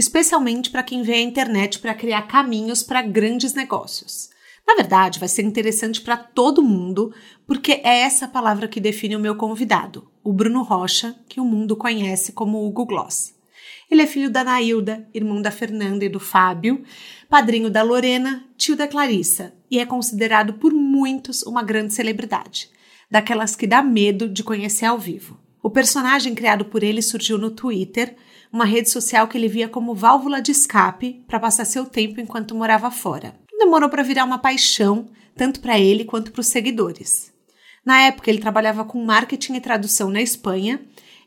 especialmente para quem vê a internet para criar caminhos para grandes negócios. Na verdade, vai ser interessante para todo mundo, porque é essa palavra que define o meu convidado, o Bruno Rocha, que o mundo conhece como Hugo Gloss. Ele é filho da Nailda, irmão da Fernanda e do Fábio, padrinho da Lorena, tio da Clarissa, e é considerado por muitos uma grande celebridade, daquelas que dá medo de conhecer ao vivo. O personagem criado por ele surgiu no Twitter, uma rede social que ele via como válvula de escape para passar seu tempo enquanto morava fora. Demorou para virar uma paixão, tanto para ele quanto para os seguidores. Na época, ele trabalhava com marketing e tradução na Espanha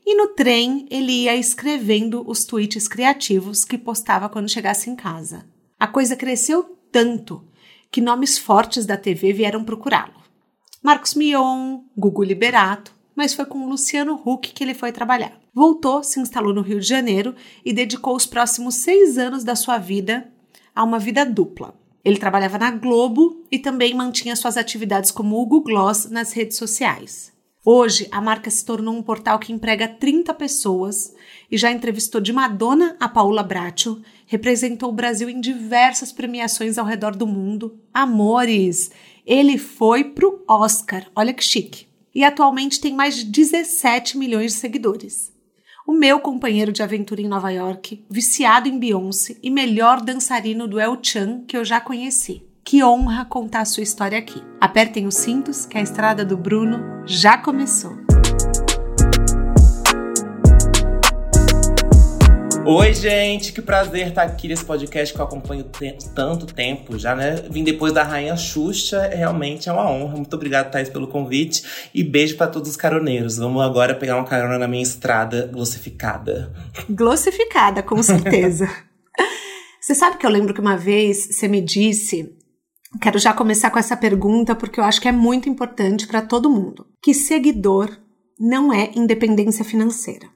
e no trem ele ia escrevendo os tweets criativos que postava quando chegasse em casa. A coisa cresceu tanto que nomes fortes da TV vieram procurá-lo. Marcos Mion, Gugu Liberato, mas foi com Luciano Huck que ele foi trabalhar. Voltou, se instalou no Rio de Janeiro e dedicou os próximos seis anos da sua vida a uma vida dupla. Ele trabalhava na Globo e também mantinha suas atividades como Hugo Gloss nas redes sociais. Hoje, a marca se tornou um portal que emprega 30 pessoas e já entrevistou de Madonna a Paula Bracho, representou o Brasil em diversas premiações ao redor do mundo. Amores, ele foi pro Oscar, olha que chique. E atualmente tem mais de 17 milhões de seguidores. O meu companheiro de aventura em Nova York, viciado em Beyoncé e melhor dançarino do El Chan que eu já conheci. Que honra contar sua história aqui. Apertem os cintos que a estrada do Bruno já começou. Oi, gente, que prazer estar aqui nesse podcast que eu acompanho tanto tempo já, né? Vim depois da Rainha Xuxa, realmente é uma honra. Muito obrigado, Thais, pelo convite e beijo para todos os caroneiros. Vamos agora pegar uma carona na minha estrada glossificada. Glossificada, com certeza. você sabe que eu lembro que uma vez você me disse Quero já começar com essa pergunta porque eu acho que é muito importante para todo mundo. Que seguidor não é independência financeira?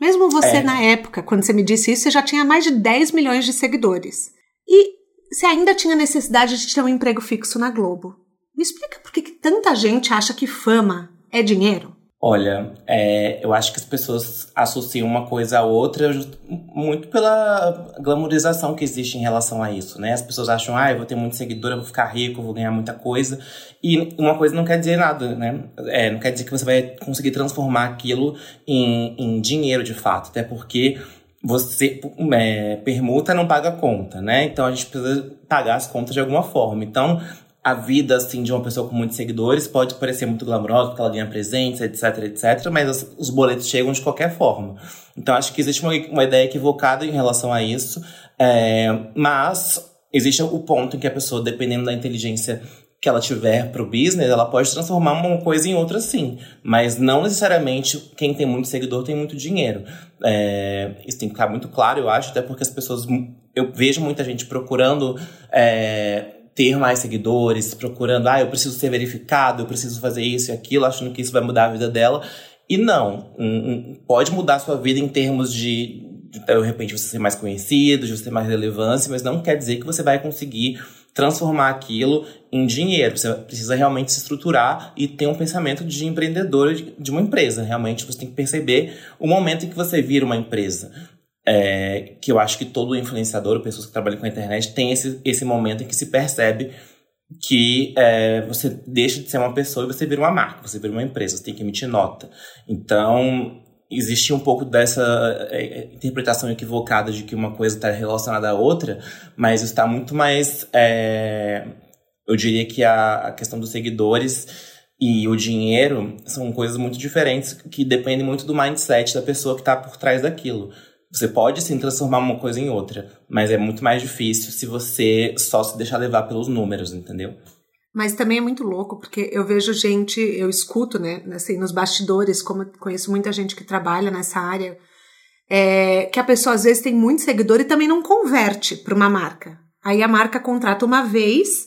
Mesmo você, é. na época, quando você me disse isso, você já tinha mais de 10 milhões de seguidores. E você ainda tinha necessidade de ter um emprego fixo na Globo. Me explica por que tanta gente acha que fama é dinheiro? Olha, é, eu acho que as pessoas associam uma coisa a outra muito pela glamorização que existe em relação a isso, né? As pessoas acham, ah, eu vou ter muito seguidor, eu vou ficar rico, eu vou ganhar muita coisa. E uma coisa não quer dizer nada, né? É, não quer dizer que você vai conseguir transformar aquilo em, em dinheiro de fato, até porque você é, permuta não paga conta, né? Então a gente precisa pagar as contas de alguma forma. Então a vida assim de uma pessoa com muitos seguidores pode parecer muito glamourosa, porque ela ganha presentes, etc, etc, mas os, os boletos chegam de qualquer forma. Então acho que existe uma, uma ideia equivocada em relação a isso, é, mas existe o ponto em que a pessoa, dependendo da inteligência que ela tiver para o business, ela pode transformar uma coisa em outra sim. Mas não necessariamente quem tem muito seguidor tem muito dinheiro. É, isso tem que ficar muito claro, eu acho, até porque as pessoas. Eu vejo muita gente procurando. É, ter mais seguidores, procurando, ah, eu preciso ser verificado, eu preciso fazer isso e aquilo, achando que isso vai mudar a vida dela. E não, pode mudar a sua vida em termos de, de, de repente, você ser mais conhecido, de você ter mais relevância, mas não quer dizer que você vai conseguir transformar aquilo em dinheiro. Você precisa realmente se estruturar e ter um pensamento de empreendedor de uma empresa. Realmente você tem que perceber o momento em que você vira uma empresa é, que eu acho que todo influenciador, pessoas que trabalham com a internet, tem esse, esse momento em que se percebe que é, você deixa de ser uma pessoa e você vira uma marca, você vira uma empresa, você tem que emitir nota. Então, existe um pouco dessa é, é interpretação equivocada de que uma coisa está relacionada à outra, mas está muito mais. É, eu diria que a, a questão dos seguidores e o dinheiro são coisas muito diferentes que dependem muito do mindset da pessoa que está por trás daquilo. Você pode sim transformar uma coisa em outra, mas é muito mais difícil se você só se deixar levar pelos números, entendeu? Mas também é muito louco, porque eu vejo gente, eu escuto, né, assim, nos bastidores, como conheço muita gente que trabalha nessa área, é, que a pessoa às vezes tem muito seguidor e também não converte para uma marca. Aí a marca contrata uma vez.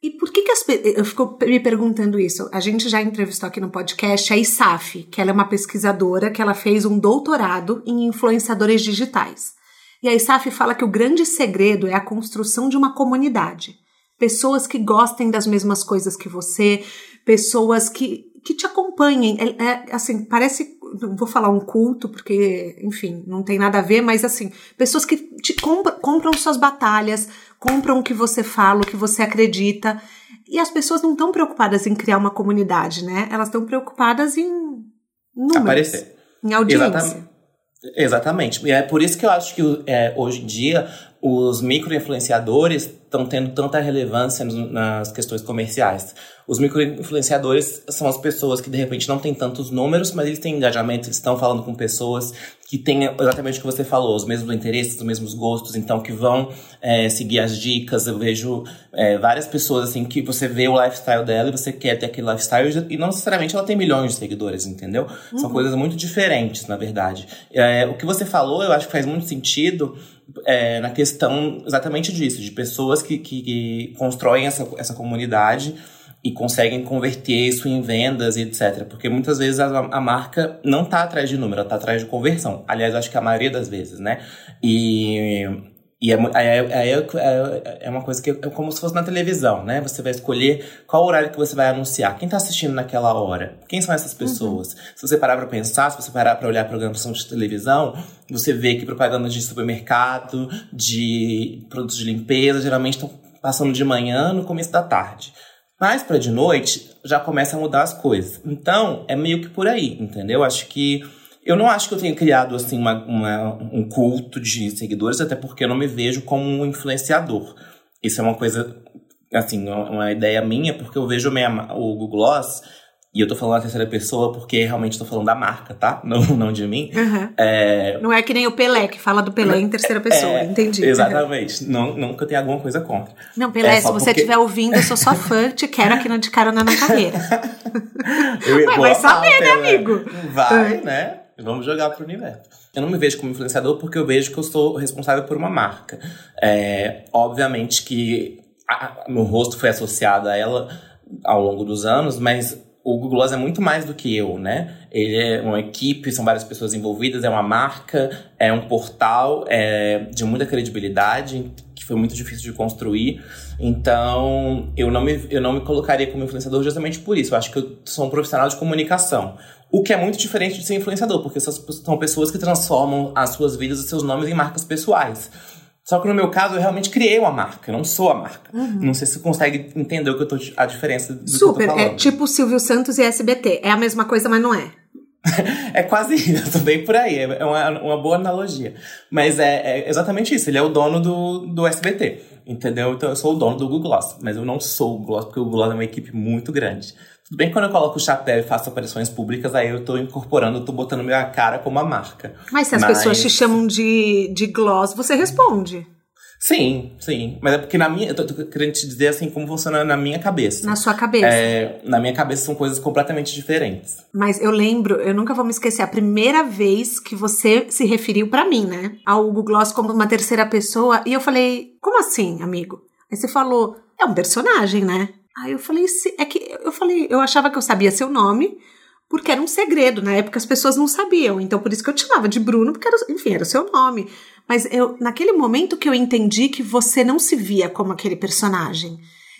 E por que que as eu fico me perguntando isso? A gente já entrevistou aqui no podcast a Isaf, que ela é uma pesquisadora que ela fez um doutorado em influenciadores digitais. E a Isaf fala que o grande segredo é a construção de uma comunidade. Pessoas que gostem das mesmas coisas que você, pessoas que, que te acompanhem. É, é, assim, parece não vou falar um culto, porque, enfim, não tem nada a ver, mas assim, pessoas que te compram, compram suas batalhas, compram o que você fala, o que você acredita. E as pessoas não estão preocupadas em criar uma comunidade, né? Elas estão preocupadas em números. Aparecer. Em audiência. Exatamente. Exatamente. E é por isso que eu acho que é, hoje em dia os microinfluenciadores estão tendo tanta relevância nas questões comerciais. Os microinfluenciadores são as pessoas que de repente não têm tantos números, mas eles têm engajamento, eles estão falando com pessoas que têm exatamente o que você falou, os mesmos interesses, os mesmos gostos, então que vão é, seguir as dicas. Eu vejo é, várias pessoas assim que você vê o lifestyle dela e você quer ter aquele lifestyle e não necessariamente ela tem milhões de seguidores, entendeu? Uhum. São coisas muito diferentes, na verdade. É, o que você falou, eu acho que faz muito sentido é, na questão exatamente disso, de pessoas que, que, que constroem essa, essa comunidade e conseguem converter isso em vendas e etc. Porque muitas vezes a, a marca não está atrás de número, ela está atrás de conversão. Aliás, acho que a maioria das vezes, né? E, e é, é, é, é, uma coisa que é como se fosse na televisão, né? Você vai escolher qual horário que você vai anunciar. Quem está assistindo naquela hora? Quem são essas pessoas? Uhum. Se você parar para pensar, se você parar para olhar programação de televisão, você vê que propagandas de supermercado, de produtos de limpeza, geralmente estão passando de manhã no começo da tarde. Mas para de noite já começa a mudar as coisas. Então, é meio que por aí, entendeu? Acho que eu não acho que eu tenha criado assim uma, uma, um culto de seguidores, até porque eu não me vejo como um influenciador. Isso é uma coisa, assim, uma ideia minha, porque eu vejo minha, o Google Gloss e eu tô falando na terceira pessoa porque realmente tô falando da marca, tá? Não, não de mim. Uhum. É... Não é que nem o Pelé, que fala do Pelé em terceira pessoa, é, entendi. Exatamente. Não, eu tenha alguma coisa contra. Não, Pelé, é se você estiver porque... ouvindo, eu sou sua fã, te quero aqui no De Carona na Carreira. eu Ué, vai saber, né, amigo? Vai, né? Vamos jogar pro universo. Eu não me vejo como influenciador porque eu vejo que eu sou responsável por uma marca. É, obviamente que a, meu rosto foi associado a ela ao longo dos anos, mas o Google Gloss é muito mais do que eu, né? Ele é uma equipe, são várias pessoas envolvidas, é uma marca, é um portal é, de muita credibilidade, que foi muito difícil de construir. Então, eu não, me, eu não me colocaria como influenciador justamente por isso. Eu acho que eu sou um profissional de comunicação. O que é muito diferente de ser influenciador, porque são pessoas que transformam as suas vidas e seus nomes em marcas pessoais. Só que no meu caso, eu realmente criei uma marca, eu não sou a marca. Uhum. Não sei se você consegue entender o que eu tô, a diferença do Super, que eu tô é falando. é tipo Silvio Santos e SBT. É a mesma coisa, mas não é. é quase isso, bem por aí. É uma, uma boa analogia. Mas é, é, exatamente isso. Ele é o dono do, do SBT. Entendeu? Então eu sou o dono do Google Gloss. Mas eu não sou o Google Gloss, porque o Google Gloss é uma equipe muito grande. Tudo bem que quando eu coloco o chapéu e faço aparições públicas, aí eu tô incorporando, tô botando minha cara como a marca. Mas se as Mas... pessoas te chamam de, de gloss, você responde. Sim, sim. Mas é porque na minha. Eu tô, tô, querendo te dizer assim como funciona na minha cabeça. Na sua cabeça. É, na minha cabeça são coisas completamente diferentes. Mas eu lembro, eu nunca vou me esquecer, a primeira vez que você se referiu para mim, né? Ao Google Gloss como uma terceira pessoa. E eu falei, como assim, amigo? Aí você falou, é um personagem, né? Aí eu falei, é que eu falei, eu achava que eu sabia seu nome, porque era um segredo. Na época as pessoas não sabiam. Então por isso que eu te chamava de Bruno, porque era, enfim, era o seu nome. Mas eu, naquele momento que eu entendi que você não se via como aquele personagem.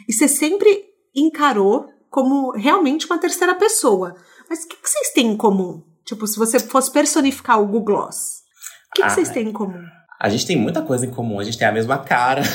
E você sempre encarou como realmente uma terceira pessoa. Mas o que, que vocês têm em comum? Tipo, se você fosse personificar o Google Gloss, o que, que vocês têm em comum? A gente tem muita coisa em comum, a gente tem a mesma cara.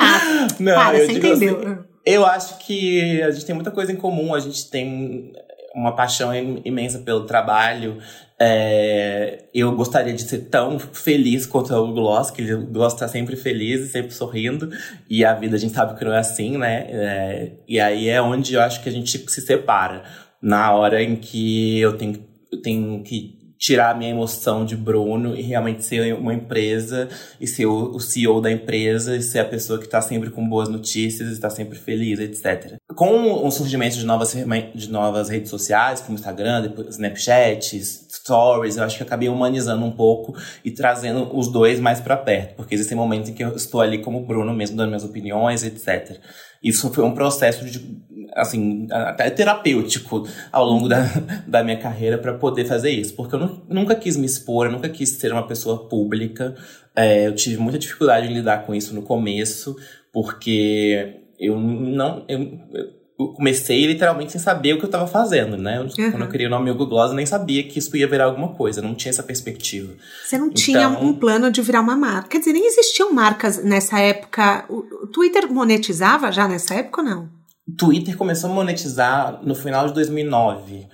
Ah, não, para, você entendeu. Assim, eu acho que a gente tem muita coisa em comum, a gente tem uma paixão imensa pelo trabalho. É, eu gostaria de ser tão feliz quanto o Gloss, que ele gosta de sempre feliz e sempre sorrindo. E a vida a gente sabe que não é assim, né? É, e aí é onde eu acho que a gente se separa. Na hora em que eu tenho, eu tenho que tirar a minha emoção de Bruno e realmente ser uma empresa e ser o, CEO da empresa e ser a pessoa que está sempre com boas notícias, está sempre feliz, etc. Com o surgimento de novas, de novas redes sociais, como Instagram, Snapchat, Stories, eu acho que eu acabei humanizando um pouco e trazendo os dois mais para perto, porque existem momentos em que eu estou ali como Bruno mesmo, dando minhas opiniões, etc. Isso foi um processo de, assim, até terapêutico ao longo da, da minha carreira para poder fazer isso. Porque eu nunca quis me expor, eu nunca quis ser uma pessoa pública. É, eu tive muita dificuldade em lidar com isso no começo, porque eu não. Eu, eu comecei literalmente sem saber o que eu estava fazendo, né? Uhum. Quando eu criei o nome Hugo Gloss, eu nem sabia que isso ia virar alguma coisa, não tinha essa perspectiva. Você não então... tinha um plano de virar uma marca. Quer dizer, nem existiam marcas nessa época. O Twitter monetizava já nessa época ou não? Twitter começou a monetizar no final de 2009.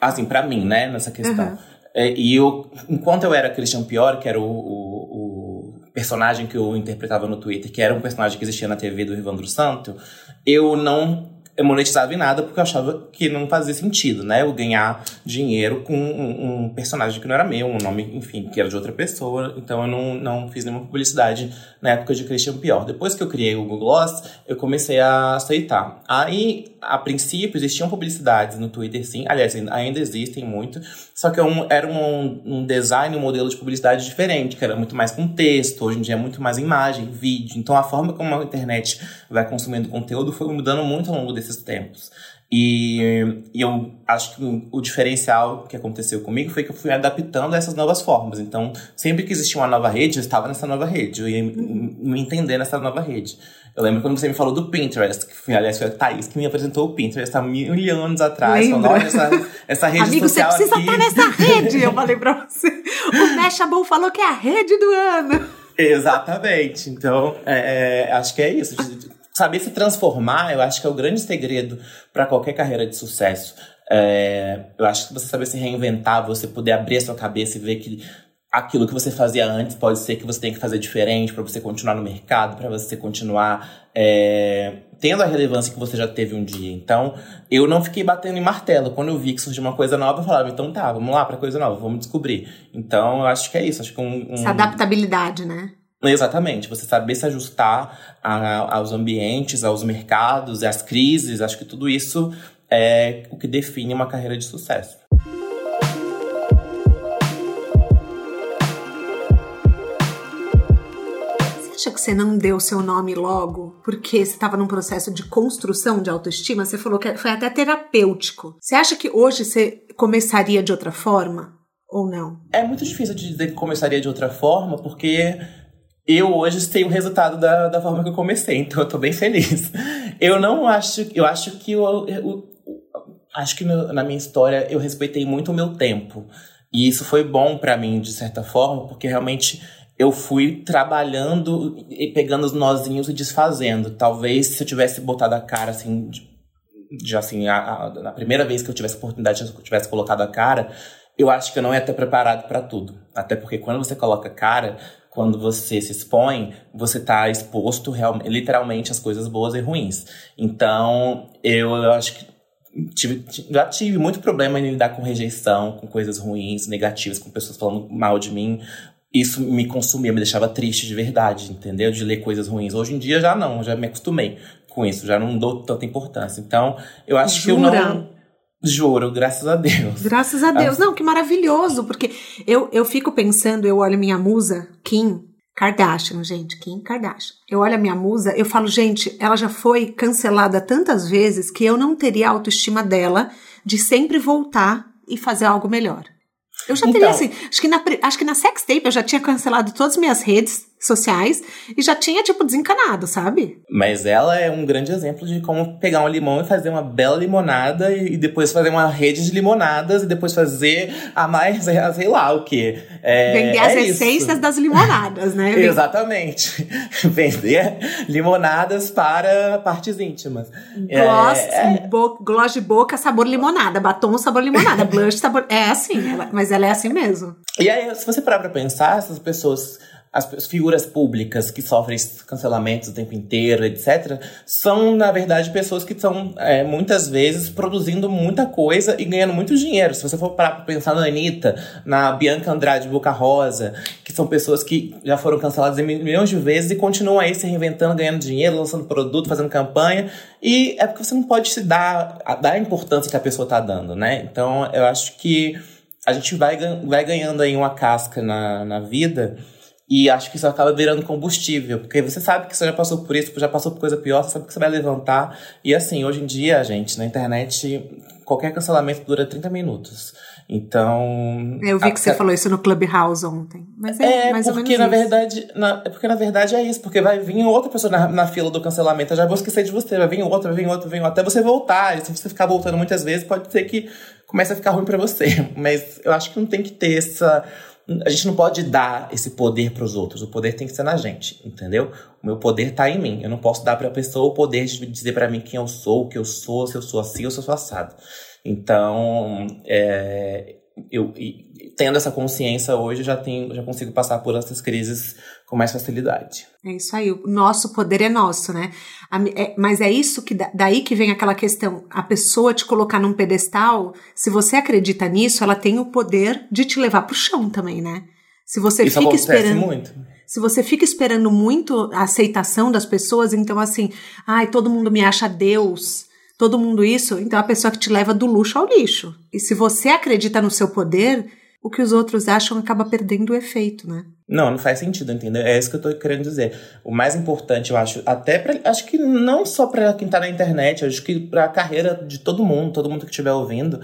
Assim, para mim, né, nessa questão. Uhum. É, e eu, enquanto eu era Christian Pior, que era o, o, o, personagem que eu interpretava no Twitter, que era um personagem que existia na TV do Rivandro Santo, eu não monetizava em nada porque eu achava que não fazia sentido, né? Eu ganhar dinheiro com um, um, personagem que não era meu, um nome, enfim, que era de outra pessoa. Então eu não, não fiz nenhuma publicidade na época de Christian Pior. Depois que eu criei o Google Gloss, eu comecei a aceitar. Aí, a princípio, existiam publicidades no Twitter, sim. Aliás, ainda existem muito. Só que um, era um, um design, um modelo de publicidade diferente, que era muito mais com texto. Hoje em dia é muito mais imagem, vídeo. Então a forma como a internet vai consumindo conteúdo foi mudando muito ao longo desses tempos. E, e, eu acho que o diferencial que aconteceu comigo foi que eu fui adaptando a essas novas formas. Então, sempre que existia uma nova rede, eu estava nessa nova rede. Eu ia me entender nessa nova rede. Eu lembro quando você me falou do Pinterest, que foi, aliás, foi a Thaís que me apresentou o Pinterest há mil anos atrás. Falou, olha, essa, essa rede Amigo, social você precisa aqui. estar nessa rede, eu falei pra você. O Mashable falou que é a rede do ano. Exatamente. Então, é, é, acho que é isso. Saber se transformar, eu acho que é o grande segredo para qualquer carreira de sucesso. É, eu acho que você saber se reinventar, você poder abrir a sua cabeça e ver que aquilo que você fazia antes pode ser que você tenha que fazer diferente para você continuar no mercado, para você continuar é, tendo a relevância que você já teve um dia. Então, eu não fiquei batendo em martelo. Quando eu vi que surgiu uma coisa nova, eu falava, então tá, vamos lá para coisa nova, vamos descobrir. Então, eu acho que é isso. Acho que um, um... Essa adaptabilidade, né? Exatamente, você saber se ajustar a, aos ambientes, aos mercados, às crises, acho que tudo isso é o que define uma carreira de sucesso. Acha que você não deu seu nome logo porque você estava num processo de construção de autoestima? Você falou que foi até terapêutico. Você acha que hoje você começaria de outra forma ou não? É muito difícil de dizer que começaria de outra forma, porque eu hoje sei o resultado da, da forma que eu comecei, então eu tô bem feliz. Eu não acho, eu acho que eu, eu acho que no, na minha história eu respeitei muito o meu tempo. E isso foi bom para mim, de certa forma, porque realmente eu fui trabalhando e pegando os nozinhos e desfazendo. Talvez se eu tivesse botado a cara assim, de assim, a, a, na primeira vez que eu tivesse oportunidade, eu tivesse colocado a cara, eu acho que eu não ia ter preparado para tudo. Até porque quando você coloca a cara, quando você se expõe, você está exposto real, literalmente às coisas boas e ruins. Então, eu, eu acho que tive, já tive muito problema em lidar com rejeição, com coisas ruins, negativas, com pessoas falando mal de mim, isso me consumia, me deixava triste de verdade, entendeu? De ler coisas ruins. Hoje em dia já não, já me acostumei com isso, já não dou tanta importância. Então, eu acho Jura? que eu não. Juro, graças a Deus. Graças a Deus. Ah. Não, que maravilhoso, porque eu, eu fico pensando, eu olho minha musa, Kim Kardashian, gente, Kim Kardashian. Eu olho a minha musa, eu falo, gente, ela já foi cancelada tantas vezes que eu não teria a autoestima dela de sempre voltar e fazer algo melhor. Eu já teria então, assim, acho que, na, acho que na sextape eu já tinha cancelado todas as minhas redes sociais e já tinha, tipo, desencanado, sabe? Mas ela é um grande exemplo de como pegar um limão e fazer uma bela limonada e depois fazer uma rede de limonadas e depois fazer a mais, sei lá o que. É, Vender as é essências isso. das limonadas, né? Exatamente. Vender limonadas para partes íntimas. Gloss, é, bo gloss de boca, sabor limonada. Batom, sabor limonada. Blush, sabor... É assim, ela, mas ela é assim mesmo. E aí, se você parar pra pensar, essas pessoas as figuras públicas que sofrem cancelamentos o tempo inteiro, etc., são, na verdade, pessoas que estão, é, muitas vezes, produzindo muita coisa e ganhando muito dinheiro. Se você for para pensar na Anitta, na Bianca Andrade Boca Rosa, que são pessoas que já foram canceladas milhões de vezes e continuam aí se reinventando, ganhando dinheiro, lançando produto, fazendo campanha. E é porque você não pode se dar, dar a importância que a pessoa está dando, né? Então, eu acho que a gente vai, vai ganhando aí uma casca na, na vida e acho que isso acaba virando combustível, porque você sabe que você já passou por isso, já passou por coisa pior, você sabe que você vai levantar. E assim, hoje em dia, gente, na internet, qualquer cancelamento dura 30 minutos. Então. Eu vi que você falou isso no Clubhouse ontem. Mas é, é mais porque, ou na menos verdade, na, é porque na verdade é isso, porque vai vir outra pessoa na, na fila do cancelamento. Eu já vou esquecer de você, vai vir outra, vai vir outra, vai vir outra, até você voltar. E se você ficar voltando muitas vezes, pode ser que comece a ficar ruim para você. Mas eu acho que não tem que ter essa a gente não pode dar esse poder para os outros. O poder tem que ser na gente, entendeu? O meu poder está em mim. Eu não posso dar para a pessoa o poder de dizer para mim quem eu sou, o que eu sou, se eu sou assim ou se eu sou assado. Então, é, eu tendo essa consciência hoje, já tenho, já consigo passar por essas crises com mais facilidade. É isso aí. O nosso poder é nosso, né? É, mas é isso que daí que vem aquela questão. A pessoa te colocar num pedestal, se você acredita nisso, ela tem o poder de te levar pro chão também, né? Se você isso fica esperando. Muito. Se você fica esperando muito a aceitação das pessoas, então assim, ai, todo mundo me acha Deus, todo mundo isso, então é a pessoa que te leva do luxo ao lixo. E se você acredita no seu poder, o que os outros acham acaba perdendo o efeito, né? Não, não faz sentido, entendeu? É isso que eu tô querendo dizer. O mais importante, eu acho, até para acho que não só para quem tá na internet, acho que para a carreira de todo mundo, todo mundo que estiver ouvindo,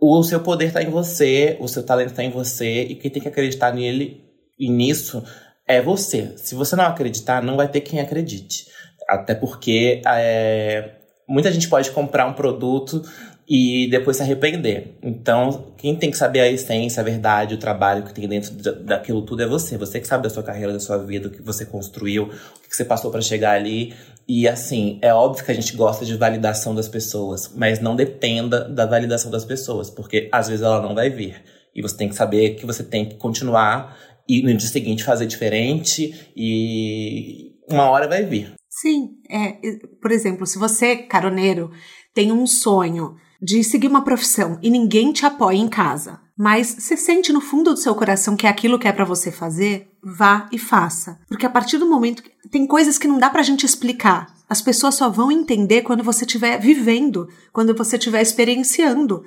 o seu poder tá em você, o seu talento tá em você e quem tem que acreditar nele e nisso é você. Se você não acreditar, não vai ter quem acredite. Até porque é, muita gente pode comprar um produto e depois se arrepender. Então, quem tem que saber a essência, a verdade, o trabalho que tem dentro daquilo tudo é você. Você que sabe da sua carreira, da sua vida, o que você construiu, o que você passou para chegar ali. E assim, é óbvio que a gente gosta de validação das pessoas, mas não dependa da validação das pessoas, porque às vezes ela não vai vir. E você tem que saber que você tem que continuar e no dia seguinte fazer diferente e uma hora vai vir. Sim, é, por exemplo, se você, caroneiro, tem um sonho de seguir uma profissão e ninguém te apoia em casa, mas você sente no fundo do seu coração que é aquilo que é para você fazer, vá e faça. Porque a partir do momento que tem coisas que não dá pra gente explicar. As pessoas só vão entender quando você estiver vivendo, quando você estiver experienciando.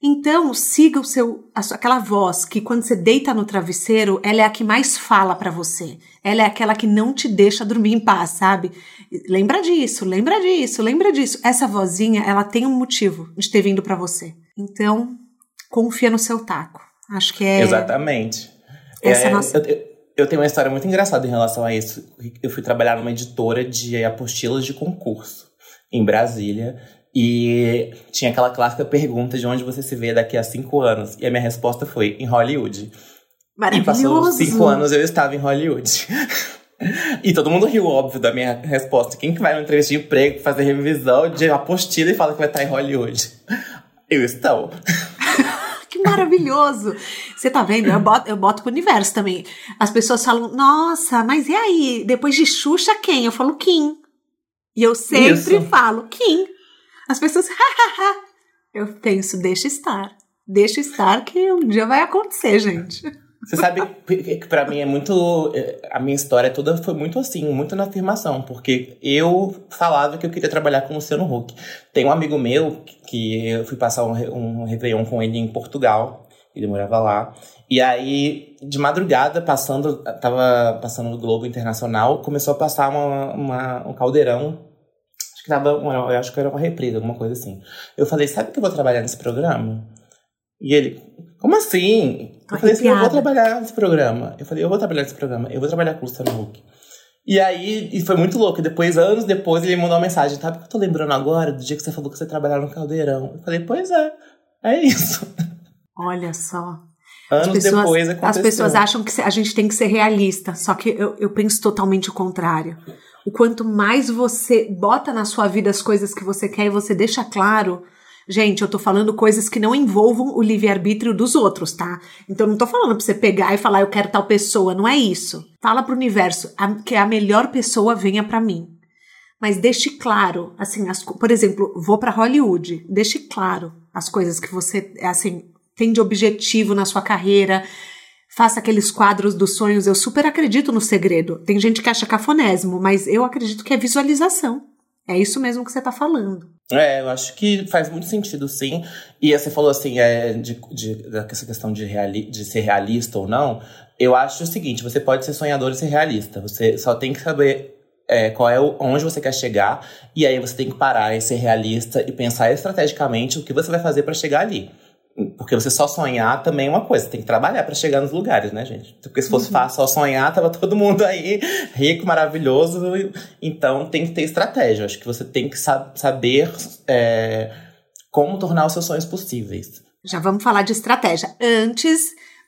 Então, siga o seu aquela voz que quando você deita no travesseiro, ela é a que mais fala para você. Ela é aquela que não te deixa dormir em paz, sabe? Lembra disso, lembra disso, lembra disso. Essa vozinha, ela tem um motivo de ter vindo para você. Então, confia no seu taco. Acho que é Exatamente. Essa é, nossa... eu, eu tenho uma história muito engraçada em relação a isso. Eu fui trabalhar numa editora de apostilas de concurso em Brasília. E tinha aquela clássica pergunta de onde você se vê daqui a cinco anos. E a minha resposta foi em Hollywood. Maravilhoso. E passou cinco anos eu estava em Hollywood. e todo mundo riu, óbvio, da minha resposta. Quem que vai no entrevista de emprego fazer revisão de apostila e fala que vai estar em Hollywood? Eu estou. que maravilhoso! Você tá vendo? Eu boto, eu boto pro universo também. As pessoas falam, nossa, mas e aí? Depois de Xuxa, quem? Eu falo Kim. E eu sempre Isso. falo Kim. As pessoas, hahaha. eu penso, deixa estar. Deixa estar que um dia vai acontecer, gente. Você sabe que para mim é muito. É, a minha história toda foi muito assim, muito na afirmação, porque eu falava que eu queria trabalhar com o Luciano Huck. Tem um amigo meu que eu fui passar um, um Réveillon com ele em Portugal, ele morava lá. E aí, de madrugada, passando, tava passando no Globo Internacional, começou a passar uma, uma um caldeirão tava, eu acho que era uma represa, alguma coisa assim. Eu falei, sabe que eu vou trabalhar nesse programa? E ele, como assim? Eu falei assim, eu vou trabalhar nesse programa. Eu falei, eu vou trabalhar nesse programa, eu vou trabalhar com o Luciano Huck. E aí, e foi muito louco. Depois, anos depois, ele mandou uma mensagem. Sabe o que eu tô lembrando agora? Do dia que você falou que você trabalhava no Caldeirão. Eu falei, pois é, é isso. Olha só. Anos pessoas, depois aconteceu. As pessoas acham que a gente tem que ser realista. Só que eu, eu penso totalmente o contrário. O quanto mais você bota na sua vida as coisas que você quer e você deixa claro Gente, eu tô falando coisas que não envolvam o livre-arbítrio dos outros, tá? Então não tô falando pra você pegar e falar eu quero tal pessoa, não é isso. Fala pro universo que a melhor pessoa venha para mim. Mas deixe claro, assim, as, por exemplo, vou para Hollywood, deixe claro as coisas que você, assim, tem de objetivo na sua carreira, faça aqueles quadros dos sonhos. Eu super acredito no segredo. Tem gente que acha cafonésimo, mas eu acredito que é visualização. É isso mesmo que você está falando. É, eu acho que faz muito sentido, sim. E você falou assim, é, de, de, questão de, reali de ser realista ou não. Eu acho o seguinte: você pode ser sonhador e ser realista. Você só tem que saber é, qual é o, onde você quer chegar. E aí você tem que parar e ser realista e pensar estrategicamente o que você vai fazer para chegar ali. Porque você só sonhar também é uma coisa, você tem que trabalhar para chegar nos lugares, né, gente? Porque se fosse uhum. fácil só sonhar, tava todo mundo aí rico, maravilhoso. Então tem que ter estratégia. Acho que você tem que saber é, como tornar os seus sonhos possíveis. Já vamos falar de estratégia. Antes,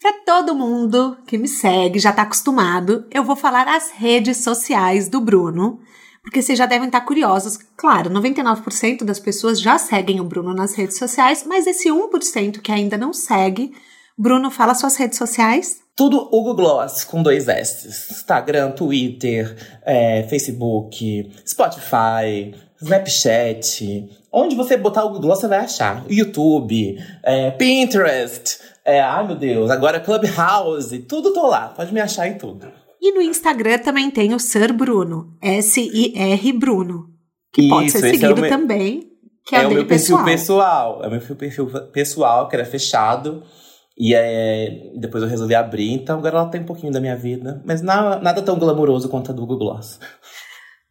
para todo mundo que me segue, já está acostumado, eu vou falar as redes sociais do Bruno porque vocês já devem estar curiosos. Claro, 99% das pessoas já seguem o Bruno nas redes sociais, mas esse 1% que ainda não segue, Bruno, fala suas redes sociais. Tudo Hugo Gloss com dois S. Instagram, Twitter, é, Facebook, Spotify, Snapchat. Onde você botar o Google Gloss, você vai achar. YouTube, é, Pinterest. É, ai meu Deus, agora Clubhouse. Tudo tô lá. Pode me achar em tudo. E no Instagram também tem o Sir Bruno, S-I-R Bruno, que Isso, pode ser é seguido é meu, também, que é, é o meu perfil pessoal. É o meu perfil pessoal, que era fechado. E é, depois eu resolvi abrir, então agora ela tem um pouquinho da minha vida. Mas nada, nada tão glamouroso quanto a do Google Gloss.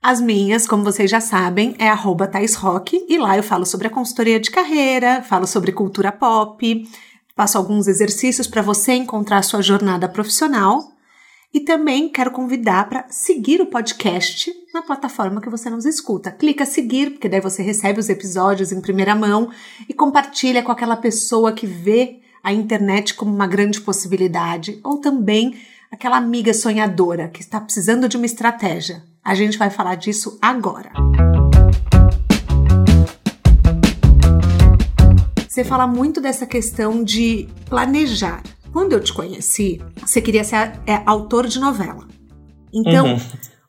As minhas, como vocês já sabem, é arroba Rock, e lá eu falo sobre a consultoria de carreira, falo sobre cultura pop, faço alguns exercícios para você encontrar a sua jornada profissional. E também quero convidar para seguir o podcast na plataforma que você nos escuta. Clica seguir, porque daí você recebe os episódios em primeira mão e compartilha com aquela pessoa que vê a internet como uma grande possibilidade, ou também aquela amiga sonhadora que está precisando de uma estratégia. A gente vai falar disso agora. Você fala muito dessa questão de planejar. Quando eu te conheci, você queria ser é, autor de novela. Então, uhum.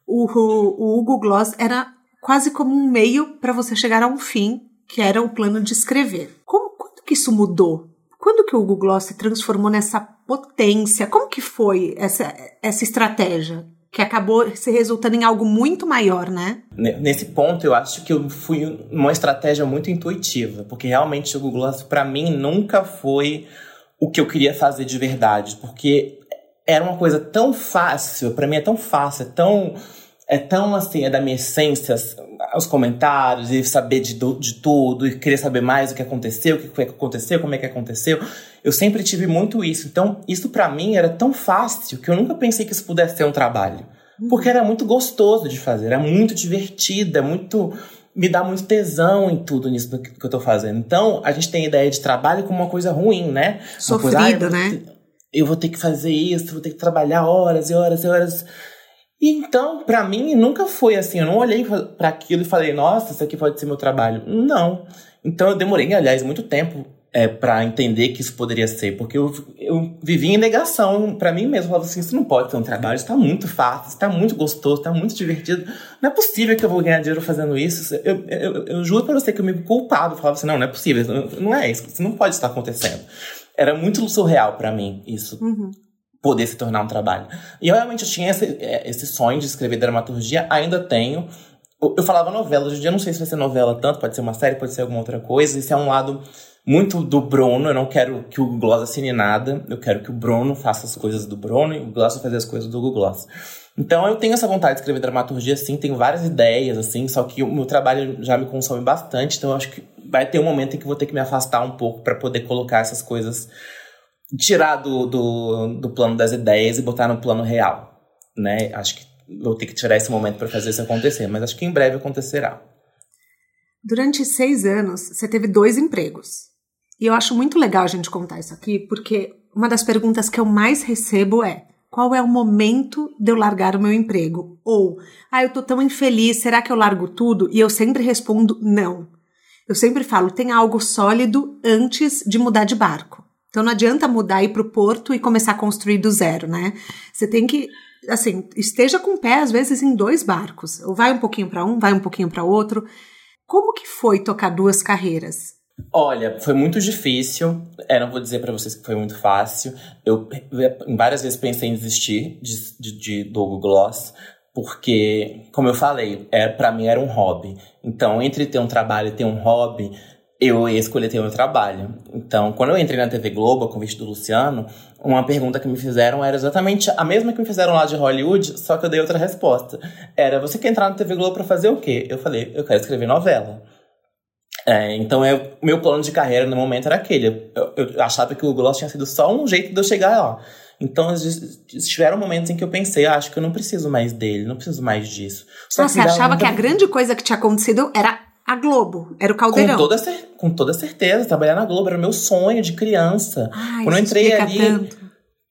o, o, Hugo Gloss era quase como um meio para você chegar a um fim, que era o plano de escrever. Como, quando que isso mudou? Quando que o Hugo Gloss se transformou nessa potência? Como que foi essa, essa estratégia? que acabou se resultando em algo muito maior, né? Nesse ponto, eu acho que eu fui uma estratégia muito intuitiva, porque realmente o Google Glass, para mim, nunca foi o que eu queria fazer de verdade, porque era uma coisa tão fácil, para mim é tão fácil, é tão é tão assim, é da minha essência, os comentários, e saber de, de tudo, e querer saber mais o que aconteceu, o que foi que aconteceu, como é que aconteceu. Eu sempre tive muito isso. Então, isso para mim era tão fácil que eu nunca pensei que isso pudesse ser um trabalho. Porque era muito gostoso de fazer, era muito divertido, é muito me dá muito tesão em tudo nisso que eu tô fazendo. Então, a gente tem a ideia de trabalho como uma coisa ruim, né? Sofrida, coisa, ah, né? eu vou ter que fazer isso, vou ter que trabalhar horas e horas e horas. E então, para mim, nunca foi assim. Eu não olhei para aquilo e falei, nossa, isso aqui pode ser meu trabalho. Não. Então, eu demorei, aliás, muito tempo é, para entender que isso poderia ser, porque eu, eu vivi em negação para mim mesmo. Eu falava assim: isso não pode ser um trabalho, isso tá muito fácil, está muito gostoso, está muito divertido. Não é possível que eu vou ganhar dinheiro fazendo isso. Eu, eu, eu juro para você que eu me culpava. Eu falava assim: não, não é possível, não é isso, isso não pode estar acontecendo. Era muito surreal para mim isso. Uhum. Poder se tornar um trabalho. E eu realmente tinha esse, é, esse sonho de escrever dramaturgia, ainda tenho. Eu, eu falava novela, hoje em dia não sei se vai ser novela tanto, pode ser uma série, pode ser alguma outra coisa. Isso é um lado muito do Bruno. Eu não quero que o Google Gloss assine nada. Eu quero que o Bruno faça as coisas do Bruno e o Gloss fazer as coisas do Google Gloss. Então eu tenho essa vontade de escrever dramaturgia, sim, tenho várias ideias, assim, só que o meu trabalho já me consome bastante, então eu acho que vai ter um momento em que vou ter que me afastar um pouco para poder colocar essas coisas, tirar do, do, do plano das ideias e botar no plano real, né? Acho que vou ter que tirar esse momento para fazer isso acontecer, mas acho que em breve acontecerá. Durante seis anos, você teve dois empregos. E eu acho muito legal a gente contar isso aqui, porque uma das perguntas que eu mais recebo é: qual é o momento de eu largar o meu emprego? Ou, ah, eu tô tão infeliz, será que eu largo tudo? E eu sempre respondo: não. Eu sempre falo, tem algo sólido antes de mudar de barco. Então não adianta mudar ir para o porto e começar a construir do zero, né? Você tem que, assim, esteja com o pé às vezes em dois barcos. Ou vai um pouquinho para um, vai um pouquinho para outro. Como que foi tocar duas carreiras? Olha, foi muito difícil. É, não vou dizer para vocês que foi muito fácil. Eu várias vezes pensei em desistir de, de, de do Google Gloss, porque, como eu falei, é, para mim era um hobby. Então, entre ter um trabalho e ter um hobby, eu ia escolher ter meu trabalho. Então, quando eu entrei na TV Globo, a convite do Luciano, uma pergunta que me fizeram era exatamente a mesma que me fizeram lá de Hollywood, só que eu dei outra resposta. Era, você quer entrar na TV Globo para fazer o quê? Eu falei, eu quero escrever novela. É, então, é, meu plano de carreira no momento era aquele. Eu, eu achava que o Gloss tinha sido só um jeito de eu chegar lá. Então, tiveram momentos em que eu pensei, ah, acho que eu não preciso mais dele, não preciso mais disso. Só você achava que a grande coisa que tinha acontecido era a Globo, era o Caldeirão. Com toda, com toda certeza, trabalhar na Globo era meu sonho de criança. Ai, quando eu entrei ali, tanto.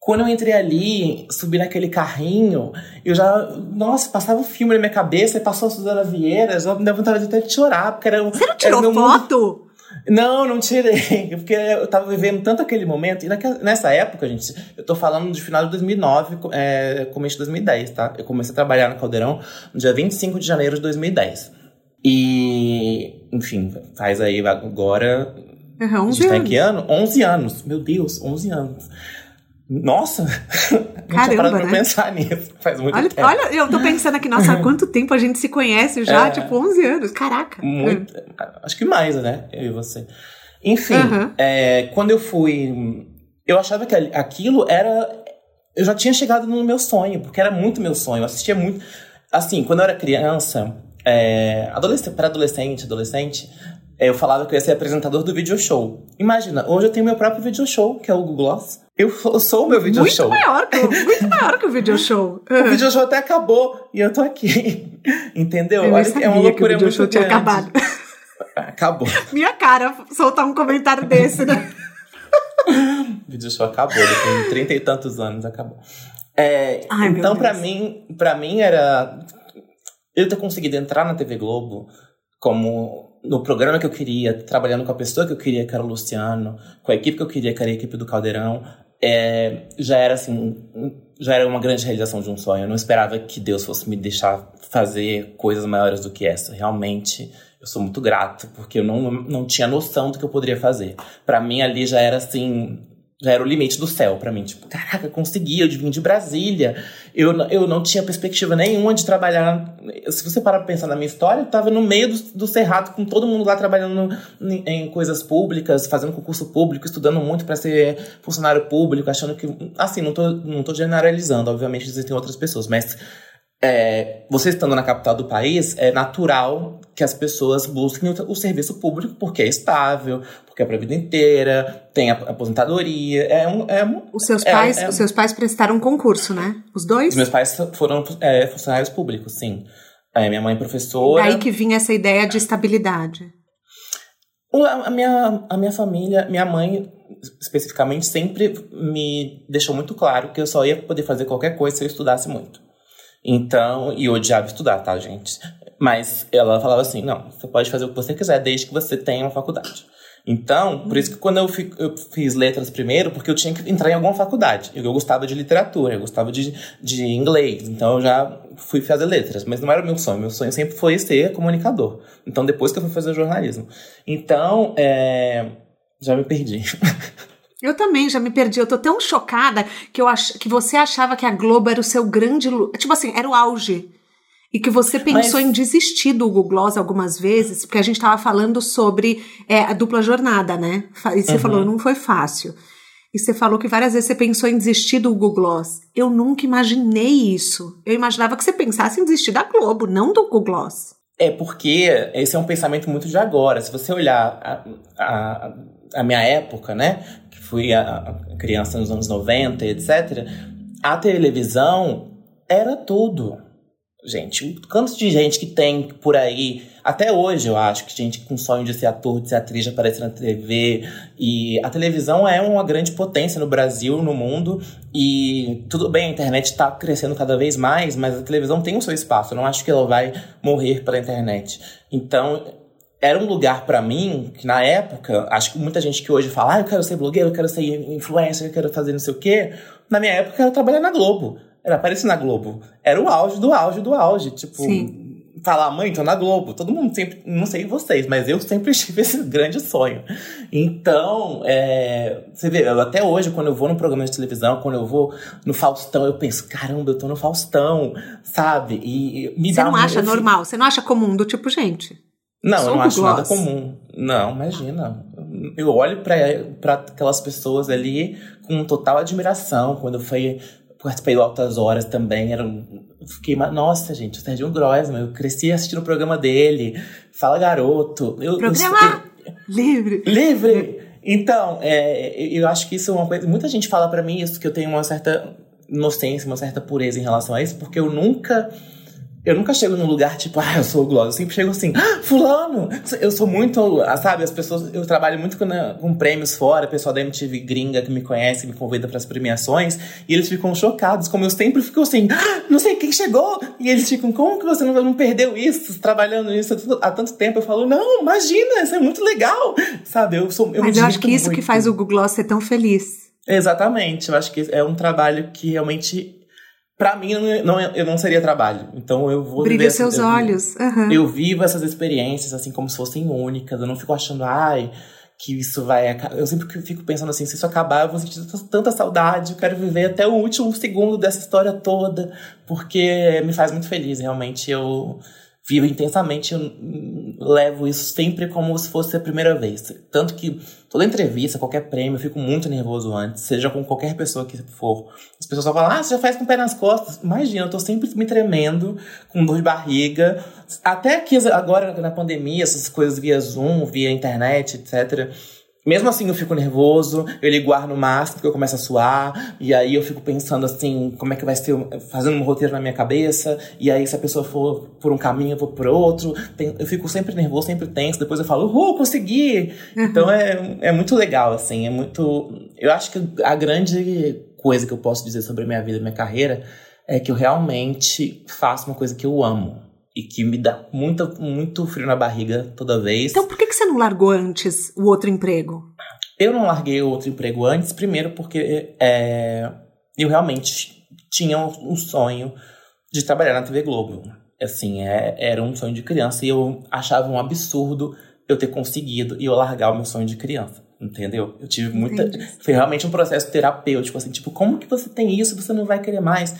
Quando eu entrei ali, subi naquele carrinho, eu já, nossa, passava um filme na minha cabeça e passou a Suzana Vieira, já me deu vontade até de chorar, porque era Você não tirou era foto? Mundo... Não, não tirei, porque eu tava vivendo tanto aquele momento, e naquela, nessa época, gente, eu tô falando de final de 2009, é, começo de 2010, tá? Eu comecei a trabalhar no Caldeirão no dia 25 de janeiro de 2010. E, enfim, faz aí agora. Uhum, 11 a gente tá em que ano? 11 anos. Meu Deus, 11 anos. Nossa! Caramba, não né? pra pensar nisso. Faz muito olha, tempo. olha, eu tô pensando aqui, nossa, há quanto tempo a gente se conhece já? É. Tipo, 11 anos. Caraca. Muito, acho que mais, né? Eu e você. Enfim, Uhum. é, quando eu fui. Eu achava que aquilo era. Eu já tinha chegado no meu sonho, porque era muito meu sonho. Eu assistia muito. Assim, quando eu era criança, é, adolescente, pré-adolescente, adolescente, é, eu falava que eu ia ser apresentador do video show. Imagina, hoje eu tenho meu próprio video show, que é o Google Gloss. Eu sou o meu video muito show. maior que muito maior que o video show. O video show até acabou e eu tô aqui. Entendeu? Eu Olha, é uma sabia que o loucura video muito show tinha grande. acabado. Acabou. Minha cara, soltar um comentário desse, né? O video show acabou, depois de trinta e tantos anos acabou. É, Ai, então, pra Deus. mim, para mim era. Eu ter conseguido entrar na TV Globo como no programa que eu queria, trabalhando com a pessoa que eu queria, que era o Luciano, com a equipe que eu queria, que era a equipe do Caldeirão, é, já era assim, já era uma grande realização de um sonho. Eu não esperava que Deus fosse me deixar fazer coisas maiores do que essa. Realmente, eu sou muito grato, porque eu não, não tinha noção do que eu poderia fazer. Pra mim, ali já era assim. Já era o limite do céu pra mim. Tipo, caraca, consegui, eu vim de Brasília. Eu, eu não tinha perspectiva nenhuma de trabalhar. Se você parar pra pensar na minha história, eu tava no meio do, do cerrado, com todo mundo lá trabalhando em, em coisas públicas, fazendo concurso público, estudando muito pra ser funcionário público, achando que. Assim, não tô, não tô generalizando, obviamente existem outras pessoas, mas é, você estando na capital do país, é natural que as pessoas busquem o, o serviço público porque é estável, porque é pra vida inteira, tem a, aposentadoria. É um, é um- Os seus É, pais, é. os seus pais prestaram um concurso, né? Os dois? Os meus pais foram é, funcionários públicos, sim. É, minha mãe é professora. Daí que vinha essa ideia de estabilidade. A a minha, a minha família, minha mãe especificamente, sempre me deixou muito claro que eu só ia poder fazer qualquer coisa se eu estudasse muito. Então, e eu odiava estudar, tá, gente? Mas ela falava assim: não, você pode fazer o que você quiser, desde que você tenha uma faculdade. Então, por isso que quando eu, eu fiz letras primeiro, porque eu tinha que entrar em alguma faculdade. Eu gostava de literatura, eu gostava de, de inglês, então eu já fui fazer letras. Mas não era o meu sonho, meu sonho sempre foi ser comunicador. Então, depois que eu fui fazer jornalismo. Então, é, já me perdi. Eu também já me perdi. Eu tô tão chocada que eu ach... que você achava que a Globo era o seu grande. Tipo assim, era o auge. E que você pensou Mas- em desistir do Google Gloss algumas vezes, porque a gente tava falando sobre é, a dupla jornada, né? E você Uhum. falou, não foi fácil. E você falou que várias vezes você pensou em desistir do Google Gloss. Eu nunca imaginei isso. Eu imaginava que você pensasse em desistir da Globo, não do Google Gloss. É porque esse é um pensamento muito de agora. Se você olhar a, a, a minha época, né? Fui a, a criança nos anos 90, etc. A televisão era tudo. Gente, o quanto de gente que tem por aí, até hoje eu acho que gente com sonho de ser ator, de ser atriz, de aparecer na TV. E a televisão é uma grande potência no Brasil, no mundo. E tudo bem, a internet está crescendo cada vez mais, mas a televisão tem o seu espaço. Eu não acho que ela vai morrer pela internet. Então, era um lugar para mim que na época, acho que muita gente que hoje fala, ah, eu quero ser blogueiro, eu quero ser influencer, eu quero fazer não sei o quê. Na minha época era trabalhar na Globo. Era aparecer na Globo. Era o auge do auge do auge. Tipo, Sim. falar, mãe, tô na Globo. Todo mundo sempre, não sei vocês, mas eu sempre tive esse grande sonho. Então, é, você vê, eu, até hoje, quando eu vou no programa de televisão, quando eu vou no Faustão, eu penso, caramba, eu tô no Faustão, sabe? E me você dá não acha normal? Você não acha comum do tipo, gente? Não, eu não acho gloss. nada comum. Não, imagina. Eu olho para aquelas pessoas ali com total admiração. Quando eu fui, participei do Altas Horas também, era um, fiquei, nossa, gente, o Sérgio Grossman, eu cresci assistindo o programa dele. Fala Garoto. Eu, programa eu, livre. Livre! Então, é, eu acho que isso é uma coisa. Muita gente fala para mim isso, que eu tenho uma certa inocência, uma certa pureza em relação a isso, porque eu nunca eu nunca chego num lugar tipo, ah, eu sou o Gloss. Eu sempre chego assim, ah, fulano! Eu sou muito, sabe, as pessoas. Eu trabalho muito com, né, com prêmios fora, o pessoal da MTV gringa que me conhece, me convida para as premiações, e eles ficam chocados, como eu sempre fico assim, ah, não sei quem chegou! E eles ficam, como que você não, não perdeu isso, trabalhando isso há tanto tempo? Eu falo, não, imagina, isso é muito legal! Sabe, eu sou. Eu Mas eu acho que isso muito. que faz o Google Gloss ser tão feliz. Exatamente, eu acho que é um trabalho que realmente para mim não, eu não seria trabalho. Então eu vou Brilha seus eu, olhos. Uhum. Eu vivo essas experiências assim como se fossem únicas. Eu não fico achando, ai, que isso vai acabar. Eu sempre fico pensando assim, se isso acabar, eu vou sentir tanta saudade, eu quero viver até o último segundo dessa história toda, porque me faz muito feliz, realmente eu vivo intensamente, eu levo isso sempre como se fosse a primeira vez. Tanto que toda entrevista, qualquer prêmio, eu fico muito nervoso antes, seja com qualquer pessoa que for. As pessoas só falam, ah, você já faz com o pé nas costas. Imagina, eu tô sempre me tremendo, com dor de barriga. Até que agora, na pandemia, essas coisas via Zoom, via internet, etc mesmo assim, eu fico nervoso, eu ligo o ar no máximo, porque eu começo a suar, e aí eu fico pensando assim, como é que vai ser, fazendo um roteiro na minha cabeça, e aí se a pessoa for por um caminho, eu vou por outro. eu fico sempre nervoso, sempre tenso, depois eu falo, uhul, consegui! Uhum. Então é, é muito legal, assim, é muito. Eu acho que a grande coisa que eu posso dizer sobre a minha vida, minha carreira, é que eu realmente faço uma coisa que eu amo e que me dá muito, muito frio na barriga toda vez. Então por que, que você não largou antes o outro emprego? Eu não larguei o outro emprego antes, primeiro porque é, eu realmente tinha um sonho de trabalhar na TV Globo. Assim, é, era um sonho de criança e eu achava um absurdo eu ter conseguido e eu largar o meu sonho de criança. Entendeu? Eu tive muita. Entendi. Foi realmente um processo terapêutico, assim, tipo, como que você tem isso? Você não vai querer mais.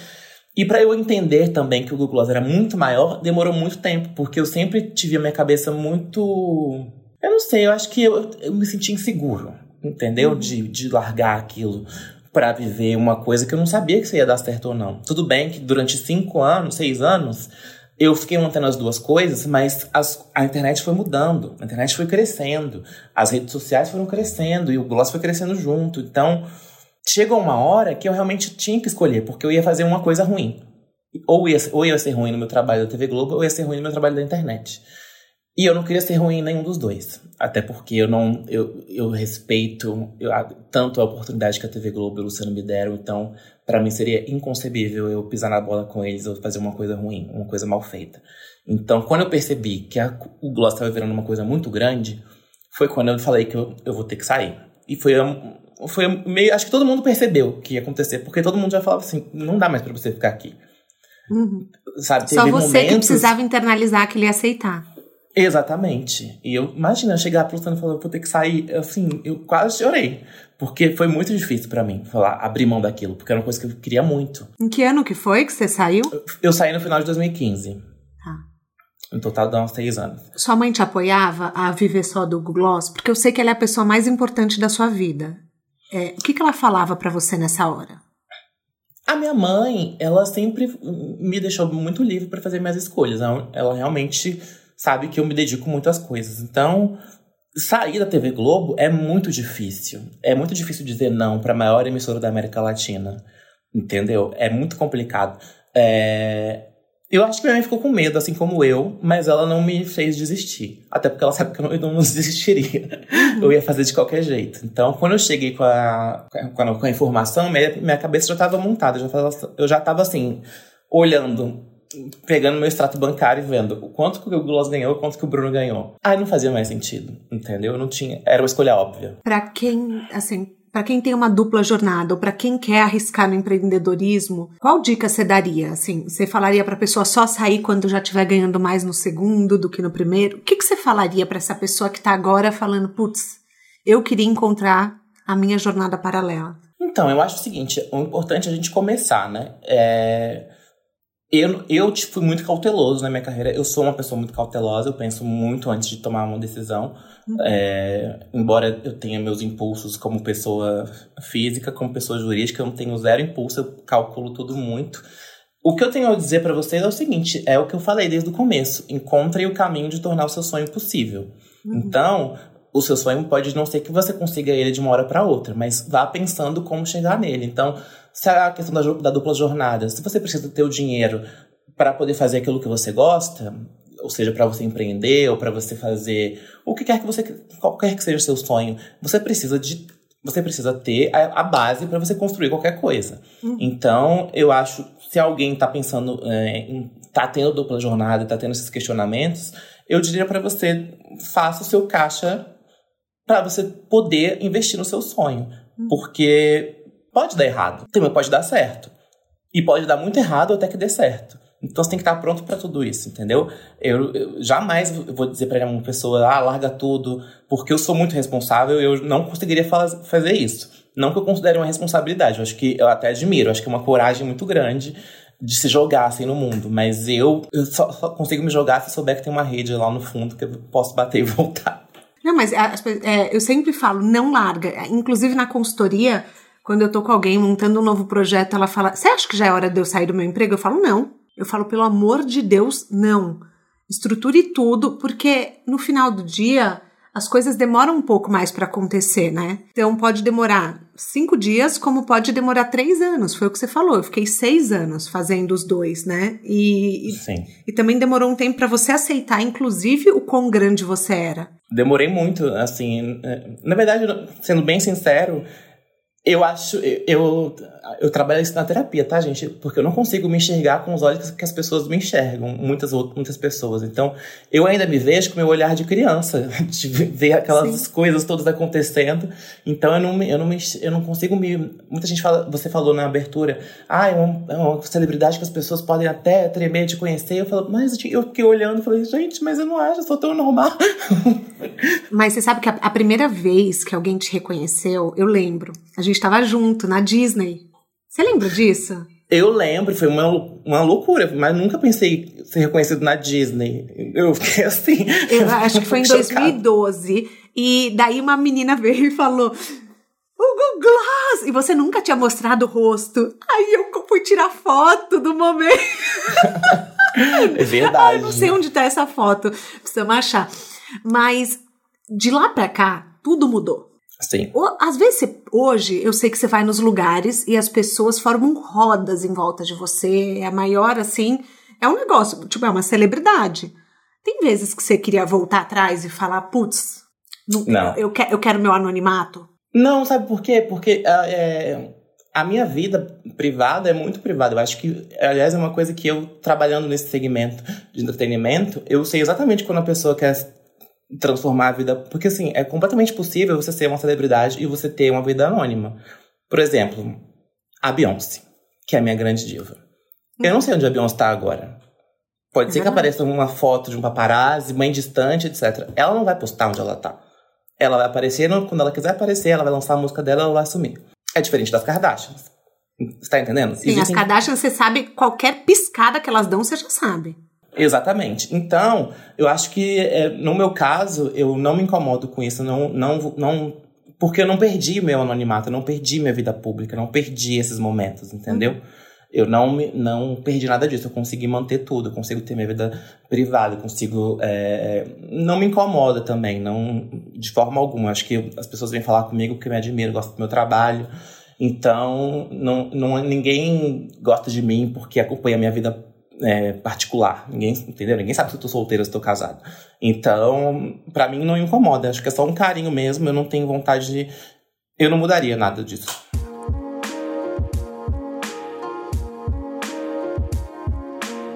E para eu entender também que o Google Gloss era muito maior, demorou muito tempo, porque eu sempre tive a minha cabeça muito. Eu não sei, eu acho que eu, eu me senti inseguro, entendeu? Uhum. De, de largar aquilo para viver uma coisa que eu não sabia que isso ia dar certo ou não. Tudo bem que durante cinco anos, seis anos, eu fiquei mantendo as duas coisas, mas as, a internet foi mudando, a internet foi crescendo, as redes sociais foram crescendo e o Gloss foi crescendo junto. Então chegou uma hora que eu realmente tinha que escolher, porque eu ia fazer uma coisa ruim. Ou ia, ou ia ser ruim no meu trabalho da TV Globo, ou ia ser ruim no meu trabalho da internet. E eu não queria ser ruim em nenhum dos dois. Até porque eu não. Eu, eu respeito eu, tanto a oportunidade que a TV Globo e o Luciano me deram, então, para mim seria inconcebível eu pisar na bola com eles ou fazer uma coisa ruim, uma coisa mal feita. Então, quando eu percebi que a, o Gloss estava virando uma coisa muito grande, foi quando eu falei que eu, eu vou ter que sair. E foi foi meio. Acho que todo mundo percebeu o que ia acontecer, porque todo mundo já falava assim: não dá mais para você ficar aqui. Uhum. Sabe, Só você momentos... que precisava internalizar que ele ia aceitar. Exatamente. E eu, imagina, chegar pro Luciano e falar, vou ter que sair. Assim, eu quase chorei. Porque foi muito difícil para mim falar, abrir mão daquilo, porque era uma coisa que eu queria muito. Em que ano que foi que você saiu? Eu, eu saí no final de 2015. Tá. No total dá uns seis anos. Sua mãe te apoiava a viver só do Gloss? Porque eu sei que ela é a pessoa mais importante da sua vida. É, o que, que ela falava para você nessa hora? A minha mãe, ela sempre me deixou muito livre para fazer minhas escolhas. Ela realmente sabe que eu me dedico muito às coisas. Então, sair da TV Globo é muito difícil. É muito difícil dizer não para a maior emissora da América Latina. Entendeu? É muito complicado. É, eu acho que minha mãe ficou com medo, assim como eu, mas ela não me fez desistir. Até porque ela sabe que eu não, eu não desistiria. Uhum. Eu ia fazer de qualquer jeito. Então, quando eu cheguei com a, com a, com a informação, minha, minha cabeça já estava montada. Eu já, tava, eu já tava assim, olhando pegando meu extrato bancário e vendo o quanto que o Gloss ganhou, o quanto que o Bruno ganhou. Aí não fazia mais sentido, entendeu? Não tinha, era uma escolha óbvia. Para quem, assim, para quem tem uma dupla jornada ou para quem quer arriscar no empreendedorismo, qual dica você daria? Assim, você falaria para a pessoa só sair quando já estiver ganhando mais no segundo do que no primeiro? O que, que você falaria para essa pessoa que está agora falando, putz, eu queria encontrar a minha jornada paralela? Então, eu acho o seguinte, o importante é a gente começar, né? É... Eu, eu tipo, fui muito cauteloso na minha carreira. Eu sou uma pessoa muito cautelosa, eu penso muito antes de tomar uma decisão. É, embora eu tenha meus impulsos como pessoa física, como pessoa jurídica, eu não tenho zero impulso, eu calculo tudo muito. O que eu tenho a dizer para vocês é o seguinte: é o que eu falei desde o começo. Encontre o caminho de tornar o seu sonho possível. Uhum. Então, o seu sonho pode não ser que você consiga ele de uma hora para outra, mas vá pensando como chegar nele. Então, se a questão da, da dupla jornada, se você precisa ter o dinheiro para poder fazer aquilo que você gosta, ou seja, para você empreender ou para você fazer o que quer que você qualquer que seja o seu sonho, você precisa de você precisa ter a, a base para você construir qualquer coisa. Uhum. Então, eu acho se alguém está pensando é, em tá tendo dupla jornada, está tendo esses questionamentos, eu diria para você faça o seu caixa para você poder investir no seu sonho. Hum. Porque pode dar errado, também pode dar certo. E pode dar muito errado até que dê certo. Então você tem que estar pronto para tudo isso, entendeu? Eu, eu jamais vou dizer para uma pessoa, ah, larga tudo, porque eu sou muito responsável, eu não conseguiria fazer isso. Não que eu considere uma responsabilidade, eu acho que eu até admiro, acho que é uma coragem muito grande de se jogar assim no mundo, mas eu, eu só, só consigo me jogar se souber que tem uma rede lá no fundo que eu posso bater e voltar. Não, mas é, é, eu sempre falo, não larga. Inclusive na consultoria, quando eu tô com alguém montando um novo projeto, ela fala: Você acha que já é hora de eu sair do meu emprego? Eu falo: Não. Eu falo, pelo amor de Deus, não. Estruture tudo, porque no final do dia as coisas demoram um pouco mais para acontecer, né? Então pode demorar cinco dias, como pode demorar três anos. Foi o que você falou. Eu fiquei seis anos fazendo os dois, né? E, Sim. e, e também demorou um tempo para você aceitar, inclusive, o quão grande você era. Demorei muito, assim. É, na verdade, sendo bem sincero, eu acho. Eu, eu trabalho isso na terapia, tá, gente? Porque eu não consigo me enxergar com os olhos que as pessoas me enxergam, muitas muitas pessoas. Então, eu ainda me vejo com meu olhar de criança, de ver aquelas Sim. coisas todas acontecendo. Então, eu não, eu, não me, eu não consigo me. Muita gente fala, você falou na abertura, ah, é uma, é uma celebridade que as pessoas podem até tremer de conhecer. Eu falo, mas eu fiquei olhando e falei, gente, mas eu não acho, eu sou tão normal. Mas você sabe que a, a primeira vez que alguém te reconheceu, eu lembro. A gente estava junto na Disney. Você lembra disso? Eu lembro, foi uma, uma loucura, mas nunca pensei ser reconhecido na Disney. Eu fiquei assim. Eu acho que foi em 2012. E daí uma menina veio e falou: Google Glass! E você nunca tinha mostrado o rosto. Aí eu fui tirar foto do momento. É verdade. Eu não sei onde tá essa foto. Precisamos achar. Mas de lá pra cá, tudo mudou. Sim. Às vezes, hoje, eu sei que você vai nos lugares e as pessoas formam rodas em volta de você. É a maior, assim, é um negócio, tipo, é uma celebridade. Tem vezes que você queria voltar atrás e falar, putz, não, não. Eu, eu, eu quero meu anonimato? Não, sabe por quê? Porque ah, é, a minha vida privada é muito privada. Eu acho que, aliás, é uma coisa que eu, trabalhando nesse segmento de entretenimento, eu sei exatamente quando a pessoa quer transformar a vida. Porque, assim, é completamente possível você ser uma celebridade e você ter uma vida anônima. Por exemplo, a Beyoncé, que é a minha grande diva. Eu não sei onde a Beyoncé está agora. Pode ser que apareça uma foto de um paparazzi, mãe distante, etc. Ela não vai postar onde ela tá. Ela vai aparecer quando ela quiser aparecer, ela vai lançar a música dela, ela vai sumir. É diferente das Kardashians. Você tá entendendo? Sim, Existem... as Kardashians, você sabe, qualquer piscada que elas dão, você já sabe. Exatamente. Então, eu acho que é, no meu caso, eu não me incomodo com isso, não, não, não, porque eu não perdi meu anonimato, eu não perdi minha vida pública, não perdi esses momentos, entendeu? Uhum. Eu não, me, não perdi nada disso, eu consegui manter tudo, eu consigo ter minha vida privada, eu consigo. É, não me incomoda também, não de forma alguma. Acho que as pessoas vêm falar comigo porque me admiram, gostam do meu trabalho. Então, não, não, ninguém gosta de mim porque acompanha a minha vida é, particular. Ninguém, entendeu? Ninguém sabe se eu tô solteiro ou se tô casado. Então, para mim não incomoda. Acho que é só um carinho mesmo. Eu não tenho vontade de. Eu não mudaria nada disso.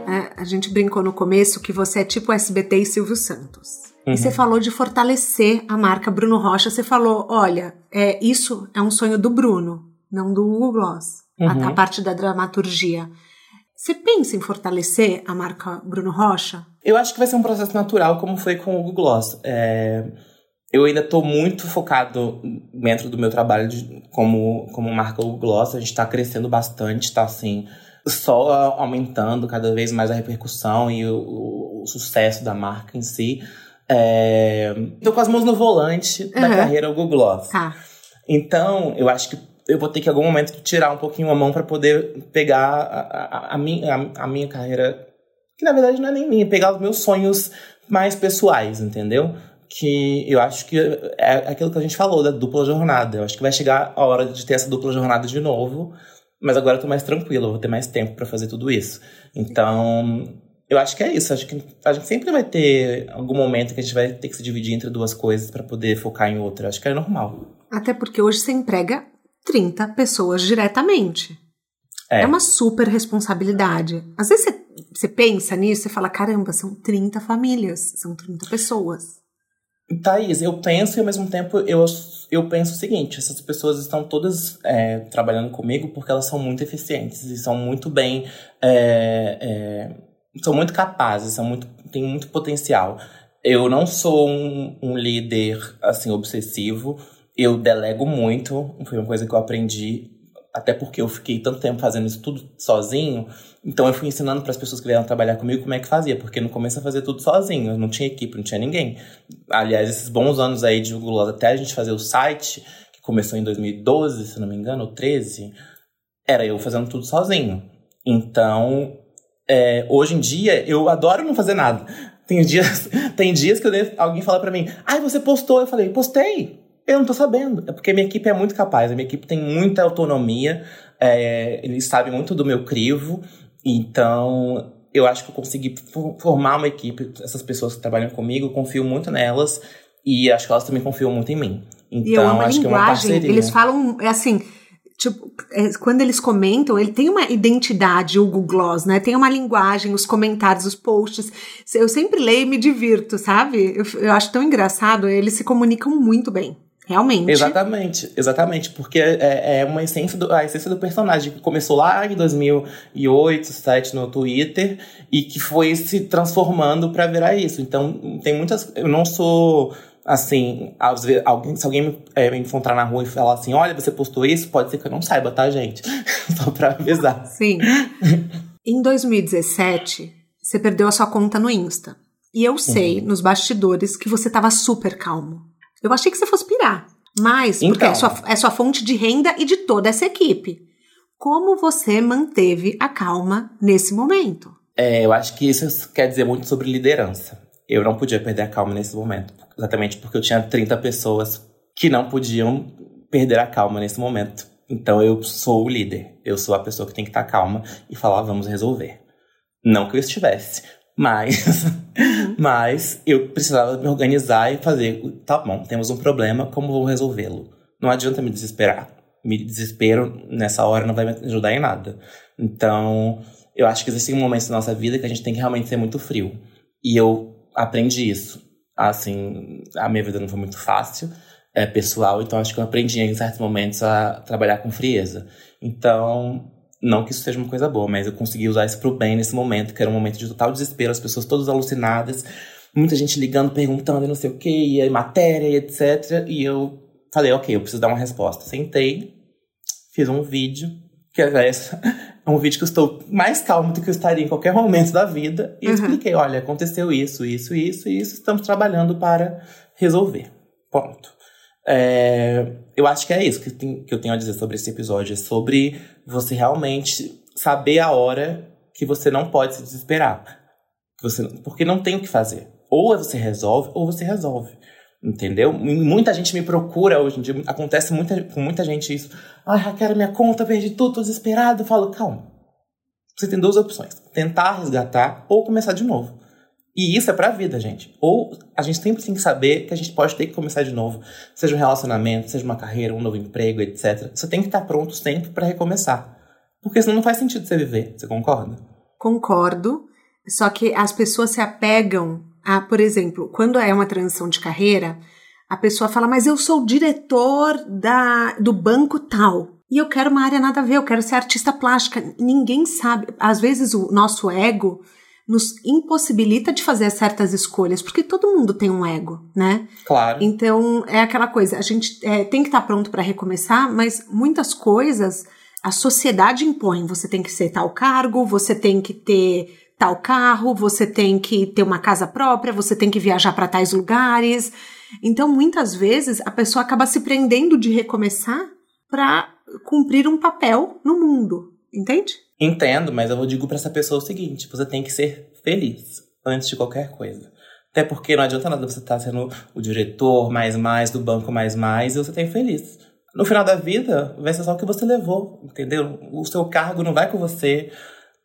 É, a gente brincou no começo que você é tipo SBT e Silvio Santos. Uhum. E você falou de fortalecer a marca Bruno Rocha. Você falou, olha, é, isso é um sonho do Bruno, não do Hugo Gloss. Uhum. A, a parte da dramaturgia. Você pensa em fortalecer a marca Bruno Rocha? Eu acho que vai ser um processo natural, como foi com o Google Gloss. É, eu ainda estou muito focado dentro do meu trabalho de, como, como marca Google Gloss. A gente está crescendo bastante, está assim, só aumentando cada vez mais a repercussão e o, o sucesso da marca em si. É, tô com as mãos no volante da uhum. carreira Google Gloss. Tá. Então, eu acho que eu vou ter que em algum momento tirar um pouquinho a mão para poder pegar a, a, a, minha, a, minha carreira, que na verdade não é nem minha, pegar os meus sonhos mais pessoais, entendeu? Que eu acho que é aquilo que a gente falou da dupla jornada. Eu acho que vai chegar a hora de ter essa dupla jornada de novo, mas agora eu tô mais tranquilo, eu vou ter mais tempo para fazer tudo isso. Então, eu acho que é isso. Acho que a gente sempre vai ter algum momento que a gente vai ter que se dividir entre duas coisas para poder focar em outra. Acho que é normal. Até porque hoje você emprega 30 pessoas diretamente. É, é uma super responsabilidade. Às vezes você, você pensa nisso e fala: caramba, são 30 famílias, são 30 pessoas. Thaís, eu penso e ao mesmo tempo eu, eu penso o seguinte: essas pessoas estão todas é, trabalhando comigo porque elas são muito eficientes e são muito bem. É, é, são muito capazes, são muito, têm muito potencial. Eu não sou um, um líder assim obsessivo eu delego muito, foi uma coisa que eu aprendi, até porque eu fiquei tanto tempo fazendo isso tudo sozinho, então eu fui ensinando para as pessoas que vieram trabalhar comigo como é que fazia, porque no começo eu fazia tudo sozinho, eu não tinha equipe, não tinha ninguém. Aliás, esses bons anos aí de Google, até a gente fazer o site, que começou em 2012, se não me engano, ou 13, era eu fazendo tudo sozinho. Então, é, hoje em dia, eu adoro não fazer nada. Tem dias, tem dias que eu, alguém fala para mim, ai, você postou? Eu falei, postei. Eu não tô sabendo. É porque minha equipe é muito capaz. A minha equipe tem muita autonomia. É, eles sabem muito do meu crivo. Então, eu acho que eu consegui formar uma equipe. Essas pessoas que trabalham comigo, eu confio muito nelas. E acho que elas também confiam muito em mim. Então, acho que é uma parceria. Eles falam, é assim, tipo, é, quando eles comentam, ele tem uma identidade, o Google Gloss, né? Tem uma linguagem, os comentários, os posts. Eu sempre leio e me divirto, sabe? Eu, eu acho tão engraçado, eles se comunicam muito bem. Realmente. Exatamente, exatamente. Porque é, é uma essência do, a essência do personagem que começou lá em 2008, 2007 no Twitter e que foi se transformando para virar isso. Então, tem muitas. Eu não sou. Assim, alguém, se alguém me, é, me encontrar na rua e falar assim: olha, você postou isso, pode ser que eu não saiba, tá, gente? Só pra avisar. Sim. em 2017, você perdeu a sua conta no Insta. E eu sei, uhum. nos bastidores, que você tava super calmo. Eu achei que você fosse pirar. Mas, então. porque é sua, é sua fonte de renda e de toda essa equipe. Como você manteve a calma nesse momento? É, eu acho que isso quer dizer muito sobre liderança. Eu não podia perder a calma nesse momento. Exatamente porque eu tinha 30 pessoas que não podiam perder a calma nesse momento. Então eu sou o líder. Eu sou a pessoa que tem que estar calma e falar, vamos resolver. Não que eu estivesse, mas. Mas eu precisava me organizar e fazer, tá bom, temos um problema, como vou resolvê-lo? Não adianta me desesperar. Me desespero nessa hora não vai me ajudar em nada. Então, eu acho que existem momentos na nossa vida que a gente tem que realmente ser muito frio. E eu aprendi isso. Assim, a minha vida não foi muito fácil, é pessoal, então acho que eu aprendi em certos momentos a trabalhar com frieza. Então, não que isso seja uma coisa boa, mas eu consegui usar isso pro bem nesse momento, que era um momento de total desespero, as pessoas todas alucinadas, muita gente ligando, perguntando, não sei o que, e aí matéria, e etc. E eu falei, ok, eu preciso dar uma resposta. Sentei, fiz um vídeo, que é um vídeo que eu estou mais calmo do que eu estaria em qualquer momento da vida, e uhum. expliquei, olha, aconteceu isso, isso, isso, e isso, estamos trabalhando para resolver. Ponto. É, eu acho que é isso que, tem, que eu tenho a dizer sobre esse episódio. É sobre você realmente saber a hora que você não pode se desesperar. Você, porque não tem o que fazer. Ou você resolve, ou você resolve. Entendeu? Muita gente me procura hoje em dia. Acontece muita, com muita gente isso. Ai, Raquel, minha conta, perdi tudo, tô desesperado. Eu falo, calma. Você tem duas opções: tentar resgatar ou começar de novo. E isso é pra vida, gente. Ou a gente sempre tem que saber que a gente pode ter que começar de novo. Seja um relacionamento, seja uma carreira, um novo emprego, etc. Você tem que estar pronto sempre para recomeçar. Porque senão não faz sentido você viver. Você concorda? Concordo. Só que as pessoas se apegam a, por exemplo, quando é uma transição de carreira, a pessoa fala, mas eu sou diretor da, do banco tal. E eu quero uma área nada a ver, eu quero ser artista plástica. Ninguém sabe. Às vezes o nosso ego nos impossibilita de fazer certas escolhas, porque todo mundo tem um ego, né? Claro. Então é aquela coisa, a gente é, tem que estar pronto para recomeçar, mas muitas coisas a sociedade impõe. Você tem que ser tal cargo, você tem que ter tal carro, você tem que ter uma casa própria, você tem que viajar para tais lugares. Então, muitas vezes, a pessoa acaba se prendendo de recomeçar para cumprir um papel no mundo, entende? Entendo, mas eu digo para essa pessoa o seguinte: você tem que ser feliz antes de qualquer coisa. Até porque não adianta nada você estar tá sendo o diretor mais mais do banco mais mais e você tem feliz. No final da vida, vai ser só o que você levou, entendeu? O seu cargo não vai com você.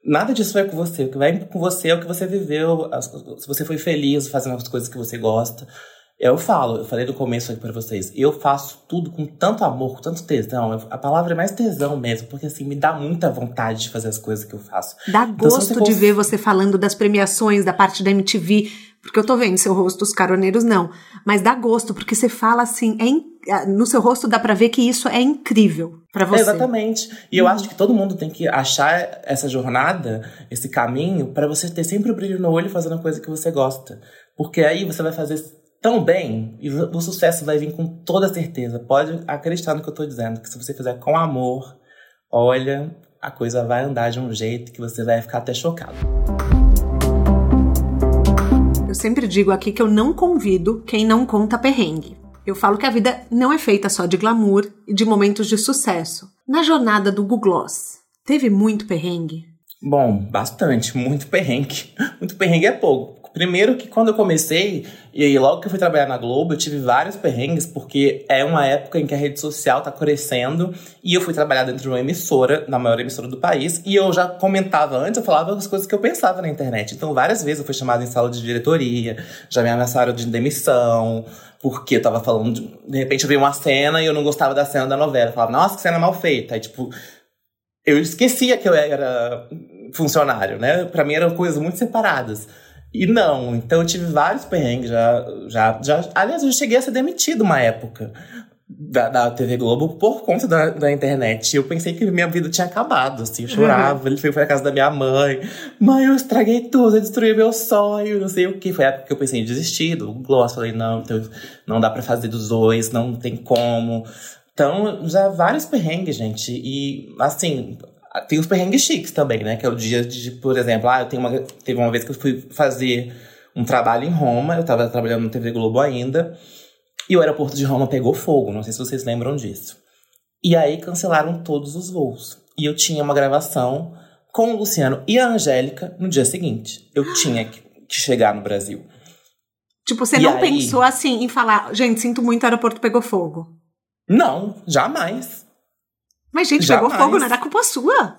Nada disso vai com você. O que vai com você é o que você viveu, se você foi feliz fazendo as coisas que você gosta. Eu falo, eu falei no começo aqui pra vocês, eu faço tudo com tanto amor, com tanto tesão. A palavra é mais tesão mesmo, porque assim, me dá muita vontade de fazer as coisas que eu faço. Dá então, gosto de ver você falando das premiações, da parte da MTV, porque eu tô vendo seu rosto, os caroneiros não. Mas dá gosto, porque você fala assim, é no seu rosto dá pra ver que isso é incrível para você. É, exatamente. E eu uhum. acho que todo mundo tem que achar essa jornada, esse caminho, para você ter sempre o brilho no olho fazendo a coisa que você gosta. Porque aí você vai fazer tão bem e o sucesso vai vir com toda certeza. Pode acreditar no que eu tô dizendo, que se você fizer com amor, olha, a coisa vai andar de um jeito que você vai ficar até chocado. Eu sempre digo aqui que eu não convido quem não conta perrengue. Eu falo que a vida não é feita só de glamour e de momentos de sucesso. Na jornada do Google Gloss, teve muito perrengue? Bom, bastante, muito perrengue. Muito perrengue é pouco. Primeiro que quando eu comecei, e aí logo que eu fui trabalhar na Globo, eu tive vários perrengues, porque é uma época em que a rede social tá crescendo, e eu fui trabalhar dentro de uma emissora, na maior emissora do país, e eu já comentava antes, eu falava as coisas que eu pensava na internet. Então várias vezes eu fui chamada em sala de diretoria, já me ameaçaram de demissão, porque eu tava falando, de, de repente eu vi uma cena e eu não gostava da cena da novela. Eu falava, nossa, que cena mal feita. Aí, tipo, eu esquecia que eu era funcionário, né? Pra mim eram coisas muito separadas. E não, então eu tive vários perrengues, já, já, já. Aliás, eu cheguei a ser demitido uma época da, da TV Globo por conta da, da internet. Eu pensei que minha vida tinha acabado, assim, eu chorava. Uhum. Ele foi pra casa da minha mãe. Mãe, eu estraguei tudo, eu destruí meu sonho, não sei o que. Foi a época que eu pensei em desistir do Gloss. Falei, não, então, não dá para fazer dos dois, não tem como. Então, já vários perrengues, gente. E, assim, tem os perrengues chiques também, né? Que é o dia de, por exemplo, ah, eu tenho uma, teve uma vez que eu fui fazer um trabalho em Roma, eu tava trabalhando no TV Globo ainda, e o aeroporto de Roma pegou fogo, não sei se vocês lembram disso. E aí cancelaram todos os voos. E eu tinha uma gravação com o Luciano e a Angélica no dia seguinte. Eu tinha que, que chegar no Brasil. Tipo, você e não aí... pensou assim em falar, gente, sinto muito, o aeroporto pegou fogo? Não, jamais. Mas, gente, Jamais. pegou fogo, não era culpa sua.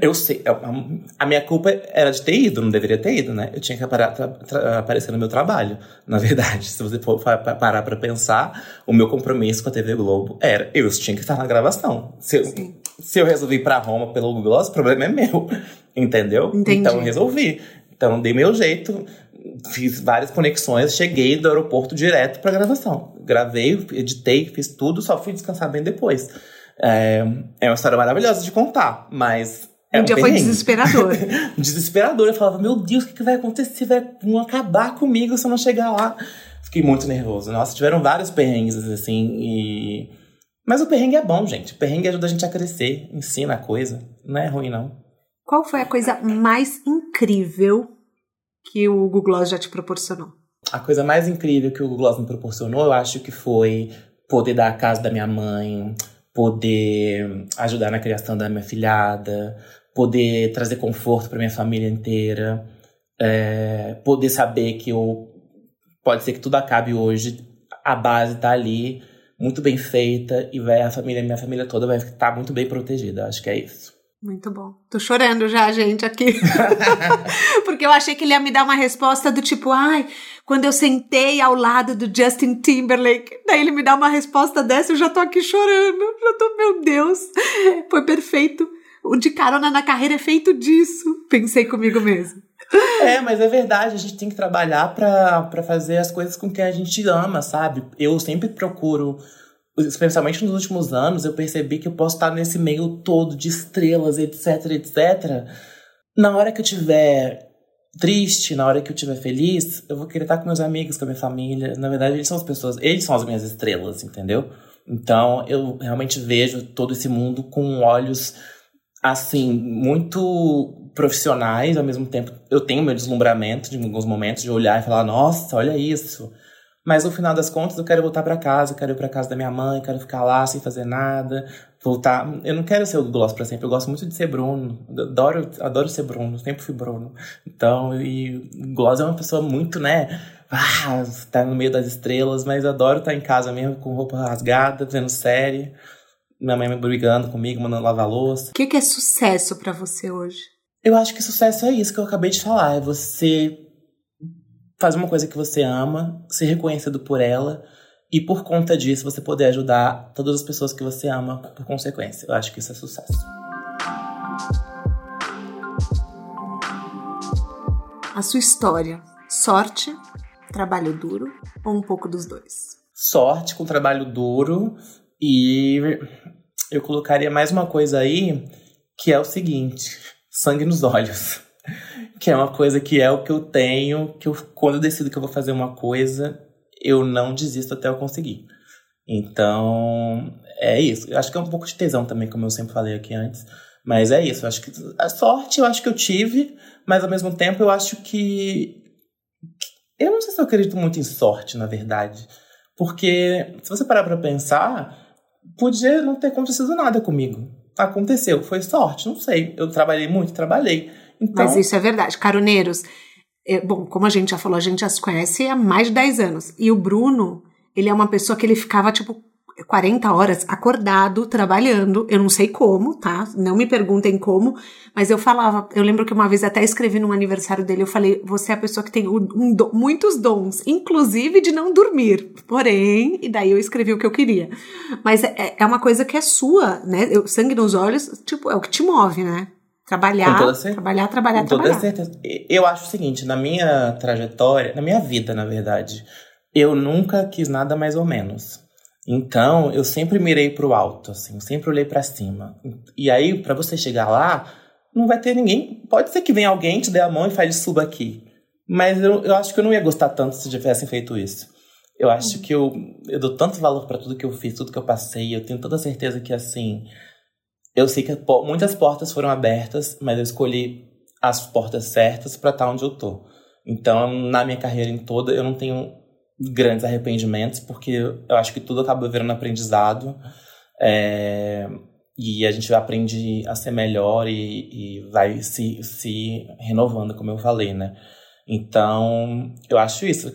Eu sei. A minha culpa era de ter ido, não deveria ter ido, né? Eu tinha que aparar, aparecer no meu trabalho. Na verdade, se você for parar pra pensar, o meu compromisso com a TV Globo era eu tinha que estar na gravação. Se eu, se eu resolvi ir pra Roma pelo Google Gloss, o problema é meu. Entendeu? Entendi. Então eu resolvi. Então dei meu jeito, fiz várias conexões, cheguei do aeroporto direto pra gravação. Gravei, editei, fiz tudo, só fui descansar bem depois. É, é uma história maravilhosa de contar, mas. É um, um dia foi desesperador. desesperador. Eu falava, meu Deus, o que, que vai acontecer? Vai vão acabar comigo se eu não chegar lá. Fiquei muito nervoso. Nossa, tiveram vários perrengues, assim, e. Mas o perrengue é bom, gente. O perrengue ajuda a gente a crescer, ensina a coisa. Não é ruim, não. Qual foi a coisa mais incrível que o Google Gloss já te proporcionou? A coisa mais incrível que o Google Gloss me proporcionou, eu acho que foi poder dar a casa da minha mãe, poder ajudar na criação da minha filhada, poder trazer conforto para minha família inteira, é, poder saber que eu pode ser que tudo acabe hoje, a base tá ali, muito bem feita e vai a família, minha família toda vai estar muito bem protegida. Acho que é isso. Muito bom. Tô chorando já, gente, aqui. Porque eu achei que ele ia me dar uma resposta do tipo, ai, quando eu sentei ao lado do Justin Timberlake, daí ele me dá uma resposta dessa, eu já tô aqui chorando. Já tô, meu Deus, foi perfeito. O de carona na carreira é feito disso. Pensei comigo mesmo. É, mas é verdade, a gente tem que trabalhar para fazer as coisas com que a gente ama, sabe? Eu sempre procuro, especialmente nos últimos anos, eu percebi que eu posso estar nesse meio todo de estrelas, etc, etc. Na hora que eu tiver triste, na hora que eu estiver feliz, eu vou querer estar com meus amigos, com a minha família. Na verdade, eles são as pessoas, eles são as minhas estrelas, entendeu? Então, eu realmente vejo todo esse mundo com olhos assim, muito profissionais, ao mesmo tempo eu tenho meu deslumbramento de alguns momentos de olhar e falar, nossa, olha isso. Mas no final das contas eu quero voltar para casa, quero ir para casa da minha mãe, quero ficar lá sem fazer nada, voltar. Eu não quero ser o Gloss para sempre, eu gosto muito de ser Bruno. Adoro, adoro ser Bruno, sempre fui Bruno. Então, e Gloss é uma pessoa muito, né, ah, tá no meio das estrelas, mas adoro estar em casa mesmo com roupa rasgada, vendo série minha mãe me brigando comigo, mandando lavar louça. O que, que é sucesso para você hoje? Eu acho que sucesso é isso que eu acabei de falar. É você fazer uma coisa que você ama, ser reconhecido por ela e por conta disso você poder ajudar todas as pessoas que você ama por consequência. Eu acho que isso é sucesso. A sua história, sorte, trabalho duro ou um pouco dos dois? Sorte com trabalho duro e eu colocaria mais uma coisa aí, que é o seguinte: sangue nos olhos. Que é uma coisa que é o que eu tenho, que eu, quando eu decido que eu vou fazer uma coisa, eu não desisto até eu conseguir. Então, é isso. Eu acho que é um pouco de tesão também, como eu sempre falei aqui antes. Mas é isso. Eu acho que a sorte eu acho que eu tive, mas ao mesmo tempo eu acho que. Eu não sei se eu acredito muito em sorte, na verdade. Porque se você parar pra pensar, podia não ter acontecido nada comigo. Aconteceu, foi sorte, não sei. Eu trabalhei muito, trabalhei. Então... Mas isso é verdade. Caroneiros, é, bom, como a gente já falou, a gente já se conhece há mais de 10 anos. E o Bruno, ele é uma pessoa que ele ficava, tipo, 40 horas acordado, trabalhando. Eu não sei como, tá? Não me perguntem como, mas eu falava. Eu lembro que uma vez até escrevi num aniversário dele, eu falei: você é a pessoa que tem um, um, muitos dons, inclusive de não dormir. Porém, e daí eu escrevi o que eu queria. Mas é, é uma coisa que é sua, né? Eu, sangue nos olhos, tipo, é o que te move, né? Trabalhar, trabalhar, trabalhar, Com trabalhar. toda certeza. Eu acho o seguinte, na minha trajetória, na minha vida, na verdade, eu nunca quis nada mais ou menos. Então, eu sempre mirei pro alto, assim, sempre olhei para cima. E aí, para você chegar lá, não vai ter ninguém. Pode ser que venha alguém, te dê a mão e fale suba aqui. Mas eu, eu acho que eu não ia gostar tanto se tivessem feito isso. Eu acho que eu, eu dou tanto valor para tudo que eu fiz, tudo que eu passei. Eu tenho toda certeza que, assim, eu sei que muitas portas foram abertas, mas eu escolhi as portas certas para estar tá onde eu tô. Então, na minha carreira em toda, eu não tenho grandes arrependimentos, porque eu acho que tudo acaba virando aprendizado. É, e a gente aprende a ser melhor e, e vai se, se renovando, como eu falei, né? Então, eu acho isso.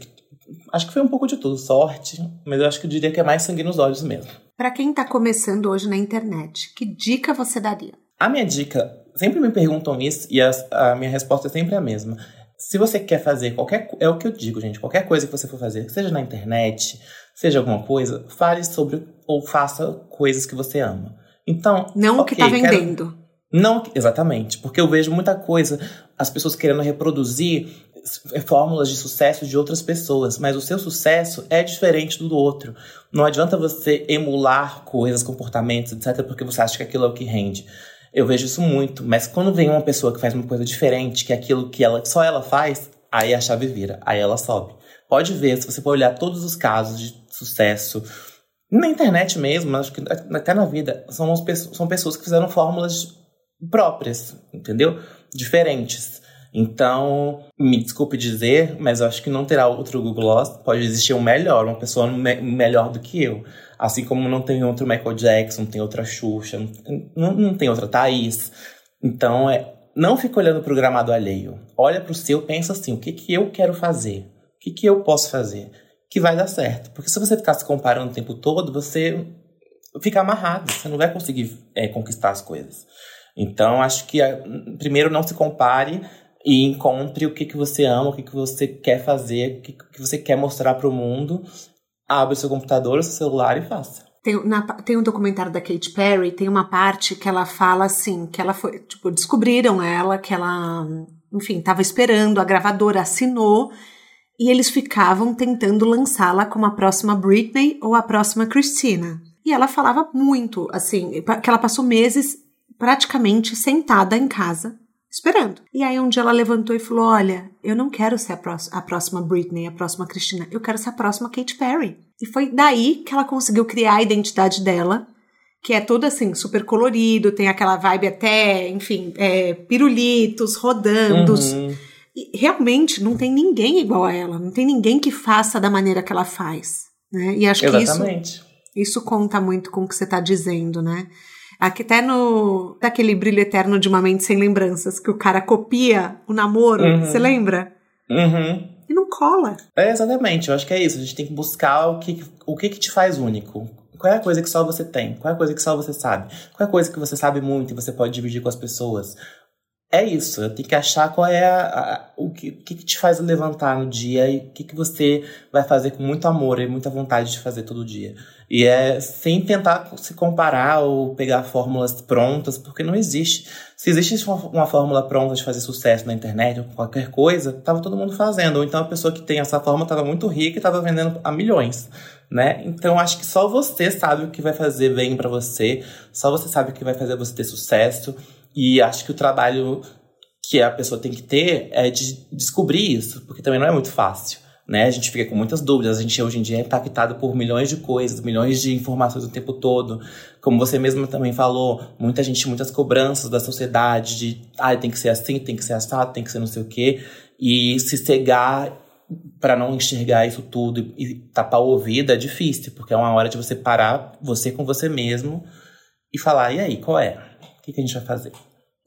Acho que foi um pouco de tudo, sorte, mas eu acho que eu diria que é mais sangue nos olhos mesmo. Para quem está começando hoje na internet, que dica você daria? A minha dica, sempre me perguntam isso e a, a minha resposta é sempre a mesma se você quer fazer qualquer é o que eu digo, gente, qualquer coisa que você for fazer, seja na internet, seja alguma coisa, fale sobre ou faça coisas que você ama. Então, não okay, o que tá vendendo. Quero, não, exatamente, porque eu vejo muita coisa, as pessoas querendo reproduzir fórmulas de sucesso de outras pessoas, mas o seu sucesso é diferente do outro. Não adianta você emular coisas, comportamentos, etc, porque você acha que aquilo é o que rende. Eu vejo isso muito, mas quando vem uma pessoa que faz uma coisa diferente, que é aquilo que ela, só ela faz, aí a chave vira, aí ela sobe. Pode ver, se você for olhar todos os casos de sucesso, na internet mesmo, acho que até na vida, são, são pessoas que fizeram fórmulas próprias, entendeu? Diferentes. Então, me desculpe dizer, mas eu acho que não terá outro Google Gloss. Pode existir um melhor, uma pessoa me melhor do que eu. Assim como não tem outro Michael Jackson, não tem outra Xuxa, não, não tem outra Thaís. Então, é, não fica olhando para o gramado alheio. Olha para o seu, pensa assim, o que, que eu quero fazer? O que, que eu posso fazer? Que vai dar certo. Porque se você ficar se comparando o tempo todo, você fica amarrado. Você não vai conseguir é, conquistar as coisas. Então, acho que primeiro não se compare e encontre o que, que você ama, o que, que você quer fazer, o que, que você quer mostrar para o mundo abre seu computador, seu celular e faça. Tem, na, tem um documentário da Katy Perry, tem uma parte que ela fala assim, que ela foi, tipo, descobriram ela, que ela enfim, estava esperando, a gravadora assinou e eles ficavam tentando lançá-la como a próxima Britney ou a próxima Christina. E ela falava muito, assim, que ela passou meses praticamente sentada em casa esperando. E aí um dia ela levantou e falou: Olha, eu não quero ser a, a, próxima Britney, a próxima Christina, eu quero ser a próxima Katy Perry. E foi daí que ela conseguiu criar a identidade dela, que é todo assim, super colorido, tem aquela vibe até, enfim, é, pirulitos, rodando. Uhum. E realmente não tem ninguém igual a ela, não tem ninguém que faça da maneira que ela faz. Né? E acho Exatamente. que isso, isso conta muito com o que você está dizendo, né? Aqui até no. Daquele brilho eterno de uma mente sem lembranças, que o cara copia o namoro, uhum. você lembra? Uhum. E não cola. É, exatamente, eu acho que é isso. A gente tem que buscar o que, o que, que te faz único. Qual é a coisa que só você tem? Qual é a coisa que só você sabe? Qual é a coisa que você sabe muito e você pode dividir com as pessoas? É isso, tenho que achar qual é a, a, o que, que, te faz levantar no dia e o que, que você vai fazer com muito amor e muita vontade de fazer todo dia. E é sem tentar se comparar ou pegar fórmulas prontas, porque não existe. Se existe uma fórmula pronta de fazer sucesso na internet ou qualquer coisa, tava todo mundo fazendo. Ou então a pessoa que tem essa fórmula estava muito rica e estava vendendo a milhões, né? Então acho que só você sabe o que vai fazer bem para você, só você sabe o que vai fazer você ter sucesso. E acho que o trabalho que a pessoa tem que ter é de descobrir isso, porque também não é muito fácil né? A gente fica com muitas dúvidas, a gente hoje em dia é impactado por milhões de coisas, milhões de informações o tempo todo. Como você mesmo também falou, muita gente, muitas cobranças da sociedade de, ah, tem que ser assim, tem que ser assado, tem que ser não sei o quê. E se cegar para não enxergar isso tudo e tapar o ouvido é difícil, porque é uma hora de você parar, você com você mesmo, e falar, e aí, qual é? O que, que a gente vai fazer?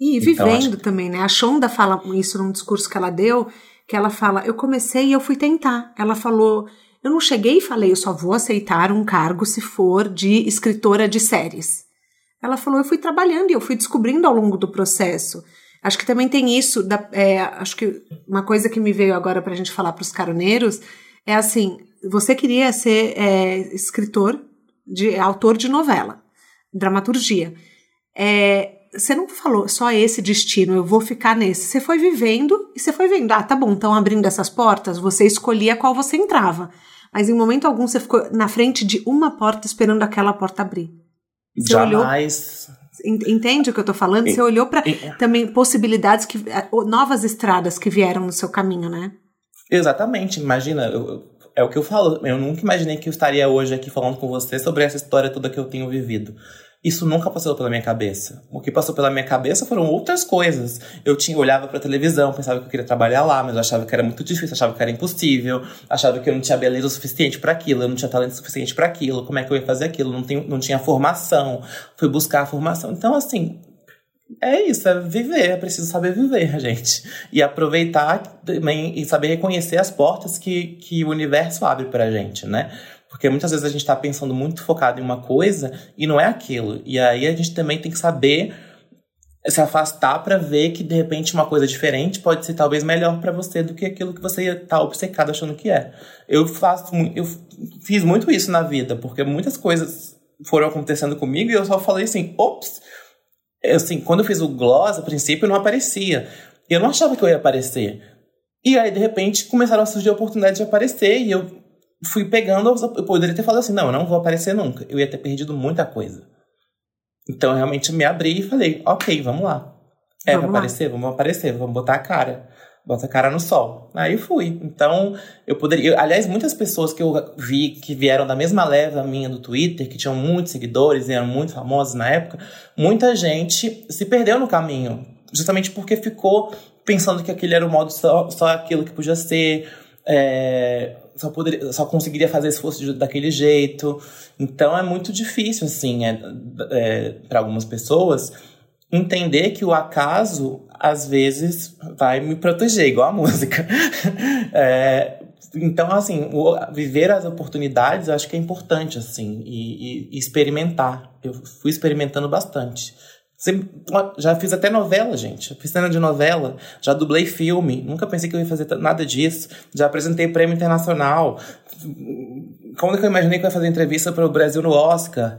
E então, vivendo que... também, né? A Shonda fala isso num discurso que ela deu, que ela fala: Eu comecei e eu fui tentar. Ela falou: Eu não cheguei e falei, eu só vou aceitar um cargo se for de escritora de séries. Ela falou: Eu fui trabalhando e eu fui descobrindo ao longo do processo. Acho que também tem isso. Da, é, acho que uma coisa que me veio agora para a gente falar para os caroneiros é assim: você queria ser é, escritor, de autor de novela, dramaturgia. É, você não falou só esse destino, eu vou ficar nesse. Você foi vivendo e você foi vendo. Ah, tá bom, estão abrindo essas portas, você escolhia qual você entrava. Mas em momento algum você ficou na frente de uma porta esperando aquela porta abrir. Você Jamais. Olhou, entende o que eu tô falando? Você olhou para também possibilidades que novas estradas que vieram no seu caminho, né? Exatamente. Imagina, eu, é o que eu falo. Eu nunca imaginei que eu estaria hoje aqui falando com você sobre essa história toda que eu tenho vivido. Isso nunca passou pela minha cabeça. O que passou pela minha cabeça foram outras coisas. Eu tinha olhava para televisão, pensava que eu queria trabalhar lá, mas eu achava que era muito difícil, achava que era impossível, achava que eu não tinha beleza suficiente para aquilo, eu não tinha talento suficiente para aquilo. Como é que eu ia fazer aquilo? Não, tenho, não tinha formação. Fui buscar a formação. Então, assim, é isso, é viver, é preciso saber viver, gente. E aproveitar também e saber reconhecer as portas que, que o universo abre pra gente, né? Porque muitas vezes a gente está pensando muito focado em uma coisa e não é aquilo. E aí a gente também tem que saber se afastar para ver que de repente uma coisa diferente pode ser talvez melhor para você do que aquilo que você está obcecado achando que é. Eu faço, eu fiz muito isso na vida, porque muitas coisas foram acontecendo comigo e eu só falei assim, ops, assim, quando eu fiz o gloss, a princípio não aparecia. Eu não achava que eu ia aparecer. E aí, de repente, começaram a surgir oportunidades de aparecer e eu fui pegando, eu poderia ter falado assim, não, eu não vou aparecer nunca. Eu ia ter perdido muita coisa. Então, eu realmente me abri e falei, ok, vamos lá. É, vamos vai aparecer? Vamos aparecer, vamos botar a cara. Bota a cara no sol. Aí fui. Então, eu poderia. Eu, aliás, muitas pessoas que eu vi que vieram da mesma leva minha do Twitter, que tinham muitos seguidores e eram muito famosos na época, muita gente se perdeu no caminho. Justamente porque ficou pensando que aquele era o modo só, só aquilo que podia ser. É, só, poderia, só conseguiria fazer se fosse daquele jeito. Então é muito difícil, assim, é, é para algumas pessoas, entender que o acaso, às vezes, vai me proteger, igual a música. é, então, assim, o, viver as oportunidades eu acho que é importante, assim, e, e, e experimentar. Eu fui experimentando bastante. Já fiz até novela, gente. Fiz cena de novela, já dublei filme. Nunca pensei que eu ia fazer nada disso. Já apresentei prêmio internacional. Como que eu imaginei que eu ia fazer entrevista para o Brasil no Oscar?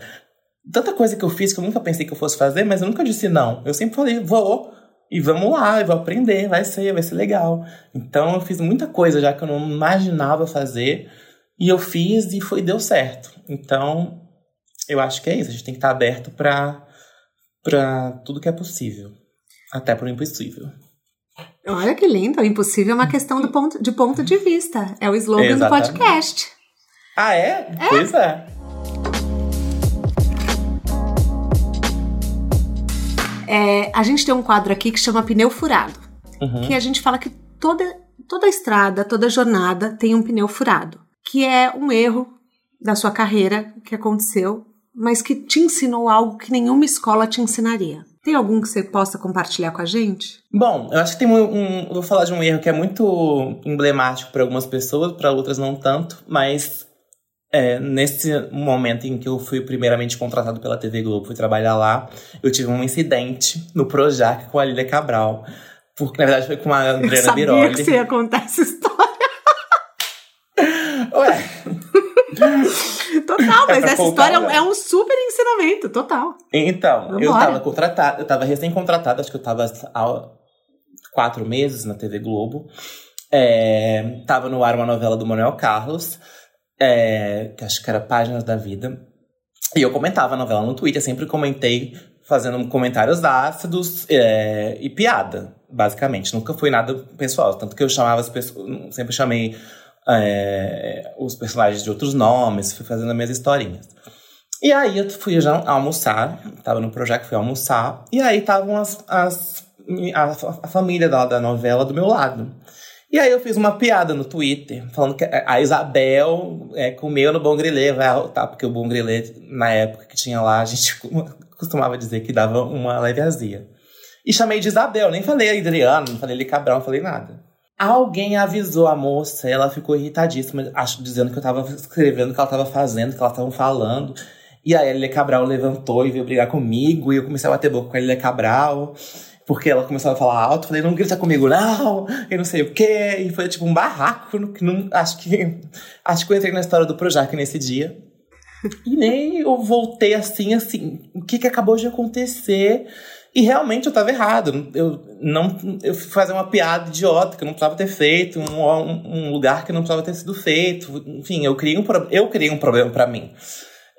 Tanta coisa que eu fiz que eu nunca pensei que eu fosse fazer, mas eu nunca disse não. Eu sempre falei, vou. e vamos lá, eu vou aprender, vai ser, vai ser legal. Então eu fiz muita coisa já que eu não imaginava fazer e eu fiz e foi deu certo. Então eu acho que é isso, a gente tem que estar aberto para para tudo que é possível, até para o impossível. Olha que lindo, o impossível é uma questão do ponto, de ponto de vista. É o slogan Exatamente. do podcast. Ah, é? é? Pois é. É, a gente tem um quadro aqui que chama Pneu Furado. Uhum. Que a gente fala que toda, toda estrada, toda jornada tem um pneu furado. Que é um erro da sua carreira que aconteceu, mas que te ensinou algo que nenhuma escola te ensinaria. Tem algum que você possa compartilhar com a gente? Bom, eu acho que tem um, um vou falar de um erro que é muito emblemático para algumas pessoas, para outras não tanto, mas é, nesse momento em que eu fui primeiramente contratado pela TV Globo, fui trabalhar lá, eu tive um incidente no Projac com a Lília Cabral. Porque, na verdade, foi com a Adriana Biroli. Eu sabia que você ia contar essa história. Ué... Total, mas é essa história é um super ensinamento, total. Então, Vambora. eu tava contratada, eu tava recém-contratada, acho que eu tava há quatro meses na TV Globo. É, tava no ar uma novela do Manuel Carlos, é, que acho que era Páginas da Vida. E eu comentava a novela no Twitter, sempre comentei fazendo comentários ácidos é, e piada, basicamente. Nunca foi nada pessoal. Tanto que eu chamava as pessoas, sempre chamei é, os personagens de outros nomes, fui fazendo as minhas historinhas. E aí eu fui já almoçar, tava no projeto, fui almoçar, e aí estavam as, as, a, a família da, da novela do meu lado. E aí eu fiz uma piada no Twitter, falando que a Isabel é, comeu no Bom Grilê, vai? Porque o Bom Grilê, na época que tinha lá, a gente costumava dizer que dava uma leve azia. E chamei de Isabel, nem falei Adriano, não falei Cabral, não falei nada. Alguém avisou a moça, ela ficou irritadíssima, acho, dizendo que eu tava escrevendo o que ela tava fazendo, que elas estavam falando. E a Lilia Cabral levantou e veio brigar comigo, e eu comecei a bater boca com a Lilia Cabral, porque ela começou a falar alto, falei, não grita comigo não, e não sei o quê, e foi tipo um barraco, que não, acho que acho que eu entrei na história do Projac nesse dia. E nem eu voltei assim, assim, o que que acabou de acontecer? E realmente eu estava errado. Eu não eu fui fazer uma piada idiota que eu não precisava ter feito, um, um, lugar que não precisava ter sido feito. Enfim, eu criei um, eu criei um problema para mim.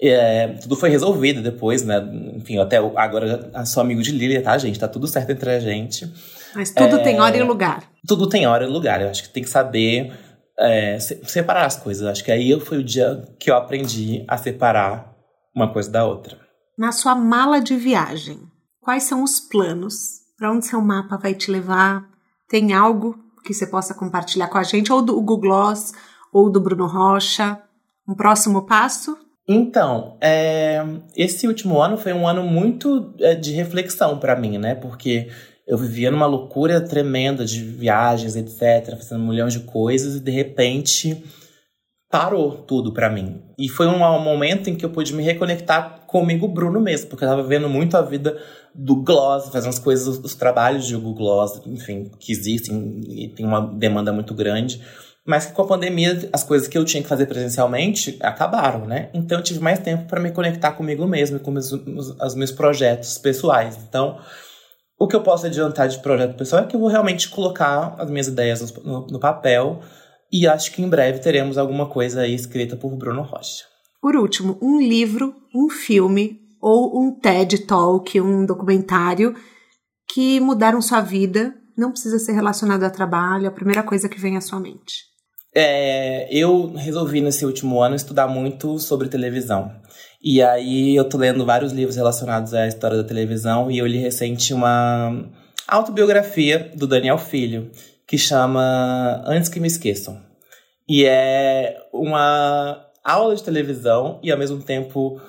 É, tudo foi resolvido depois, né? Enfim, até agora eu sou amigo de Lilia, tá, gente? Tá tudo certo entre a gente. Mas tudo é, tem hora e lugar. Tudo tem hora e lugar. Eu acho que tem que saber é, separar as coisas. Acho que aí foi o dia que eu aprendi a separar uma coisa da outra. Na sua mala de viagem, Quais são os planos? Para onde seu mapa vai te levar? Tem algo que você possa compartilhar com a gente, ou do Google Gloss, ou do Bruno Rocha? Um próximo passo? Então, é, esse último ano foi um ano muito é, de reflexão para mim, né? Porque eu vivia numa loucura tremenda de viagens, etc., fazendo milhão de coisas, e de repente parou tudo para mim. E foi um, momento em que eu pude me reconectar comigo, Bruno mesmo, porque eu tava vendo muito a vida do Gloss, fazendo as coisas, os trabalhos de Google Gloss, enfim, que existem e tem uma demanda muito grande. Mas com a pandemia, as coisas que eu tinha que fazer presencialmente acabaram, né? Então eu tive mais tempo para me conectar comigo mesmo, com os, os meus projetos pessoais. Então, o que eu posso adiantar de projeto pessoal é que eu vou realmente colocar as minhas ideias no, no papel e acho que em breve teremos alguma coisa aí escrita por Bruno Rocha. Por último, um livro, um filme ou um TED Talk, um documentário que mudaram sua vida. Não precisa ser relacionado a trabalho, a primeira coisa que vem à sua mente. É, eu resolvi nesse último ano estudar muito sobre televisão. E aí eu tô lendo vários livros relacionados à história da televisão e eu li recente uma autobiografia do Daniel Filho, que chama Antes que Me Esqueçam. E é uma aula de televisão e ao mesmo tempo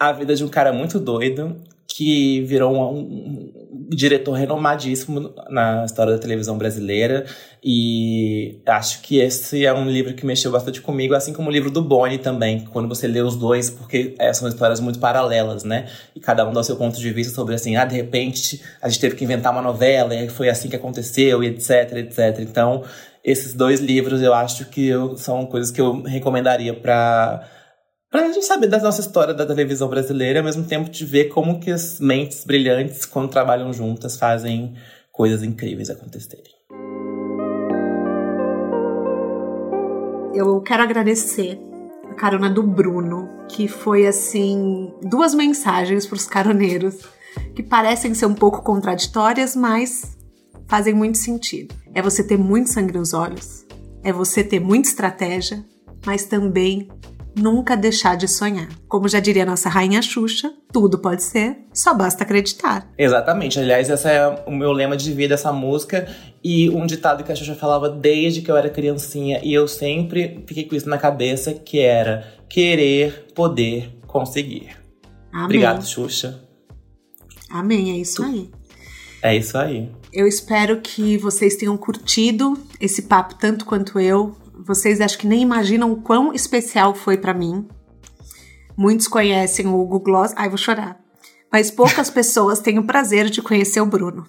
a vida de um cara muito doido que virou um, um, diretor renomadíssimo na história da televisão brasileira. E acho que esse é um livro que mexeu bastante comigo, assim como o livro do Boni também, quando você lê os dois, porque é, são histórias muito paralelas, né? E cada um dá o seu ponto de vista sobre assim, ah, de repente a gente teve que inventar uma novela e foi assim que aconteceu, e etc, etc. Então, esses dois livros eu acho que eu, são coisas que eu recomendaria para Pra gente saber da nossa história da televisão brasileira, ao mesmo tempo de ver como que as mentes brilhantes, quando trabalham juntas, fazem coisas incríveis acontecerem. Eu quero agradecer a carona do Bruno, que foi assim, duas mensagens para os caroneiros que parecem ser um pouco contraditórias, mas fazem muito sentido. É você ter muito sangue nos olhos, é você ter muita estratégia, mas também nunca deixar de sonhar. Como já diria nossa rainha Xuxa, tudo pode ser, só basta acreditar. Exatamente. Aliás, esse é o meu lema de vida, essa música. E um ditado que a Xuxa falava desde que eu era criancinha. E eu sempre fiquei com isso na cabeça, que era querer, poder, conseguir. Amém. Obrigado, Xuxa. Amém, é isso aí. É isso aí. Eu espero que vocês tenham curtido esse papo tanto quanto eu. Vocês acho que nem imaginam o quão especial foi para mim. Muitos conhecem o Google Gloss. Ai, vou chorar. Mas poucas pessoas têm o prazer de conhecer o Bruno.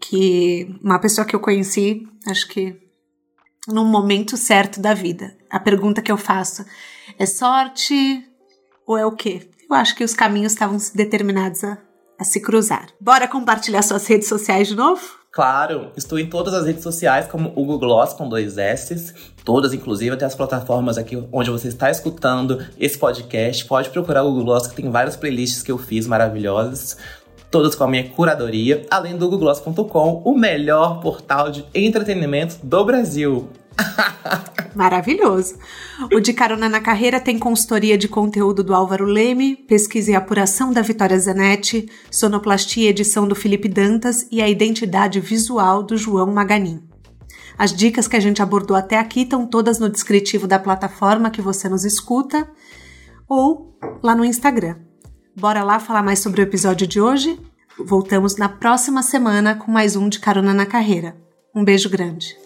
Que uma pessoa que eu conheci, acho que num momento certo da vida. A pergunta que eu faço é sorte ou é o quê? Eu acho que os caminhos estavam determinados a, a se cruzar. Bora compartilhar suas redes sociais de novo? Claro, estou em todas as redes sociais como Hugo Gloss com dois S, todas inclusive até as plataformas aqui onde você está escutando esse podcast. Pode procurar o Google Gloss que tem várias playlists que eu fiz maravilhosas, todas com a minha curadoria, além do googloss.com, o melhor portal de entretenimento do Brasil. Maravilhoso. O De Carona na Carreira tem consultoria de conteúdo do Álvaro Leme, pesquisa e apuração da Vitória Zanetti, sonoplastia e edição do Felipe Dantas e a identidade visual do João Maganin. As dicas que a gente abordou até aqui estão todas no descritivo da plataforma que você nos escuta ou lá no Instagram. Bora lá falar mais sobre o episódio de hoje? Voltamos na próxima semana com mais um de Carona na Carreira. Um beijo grande.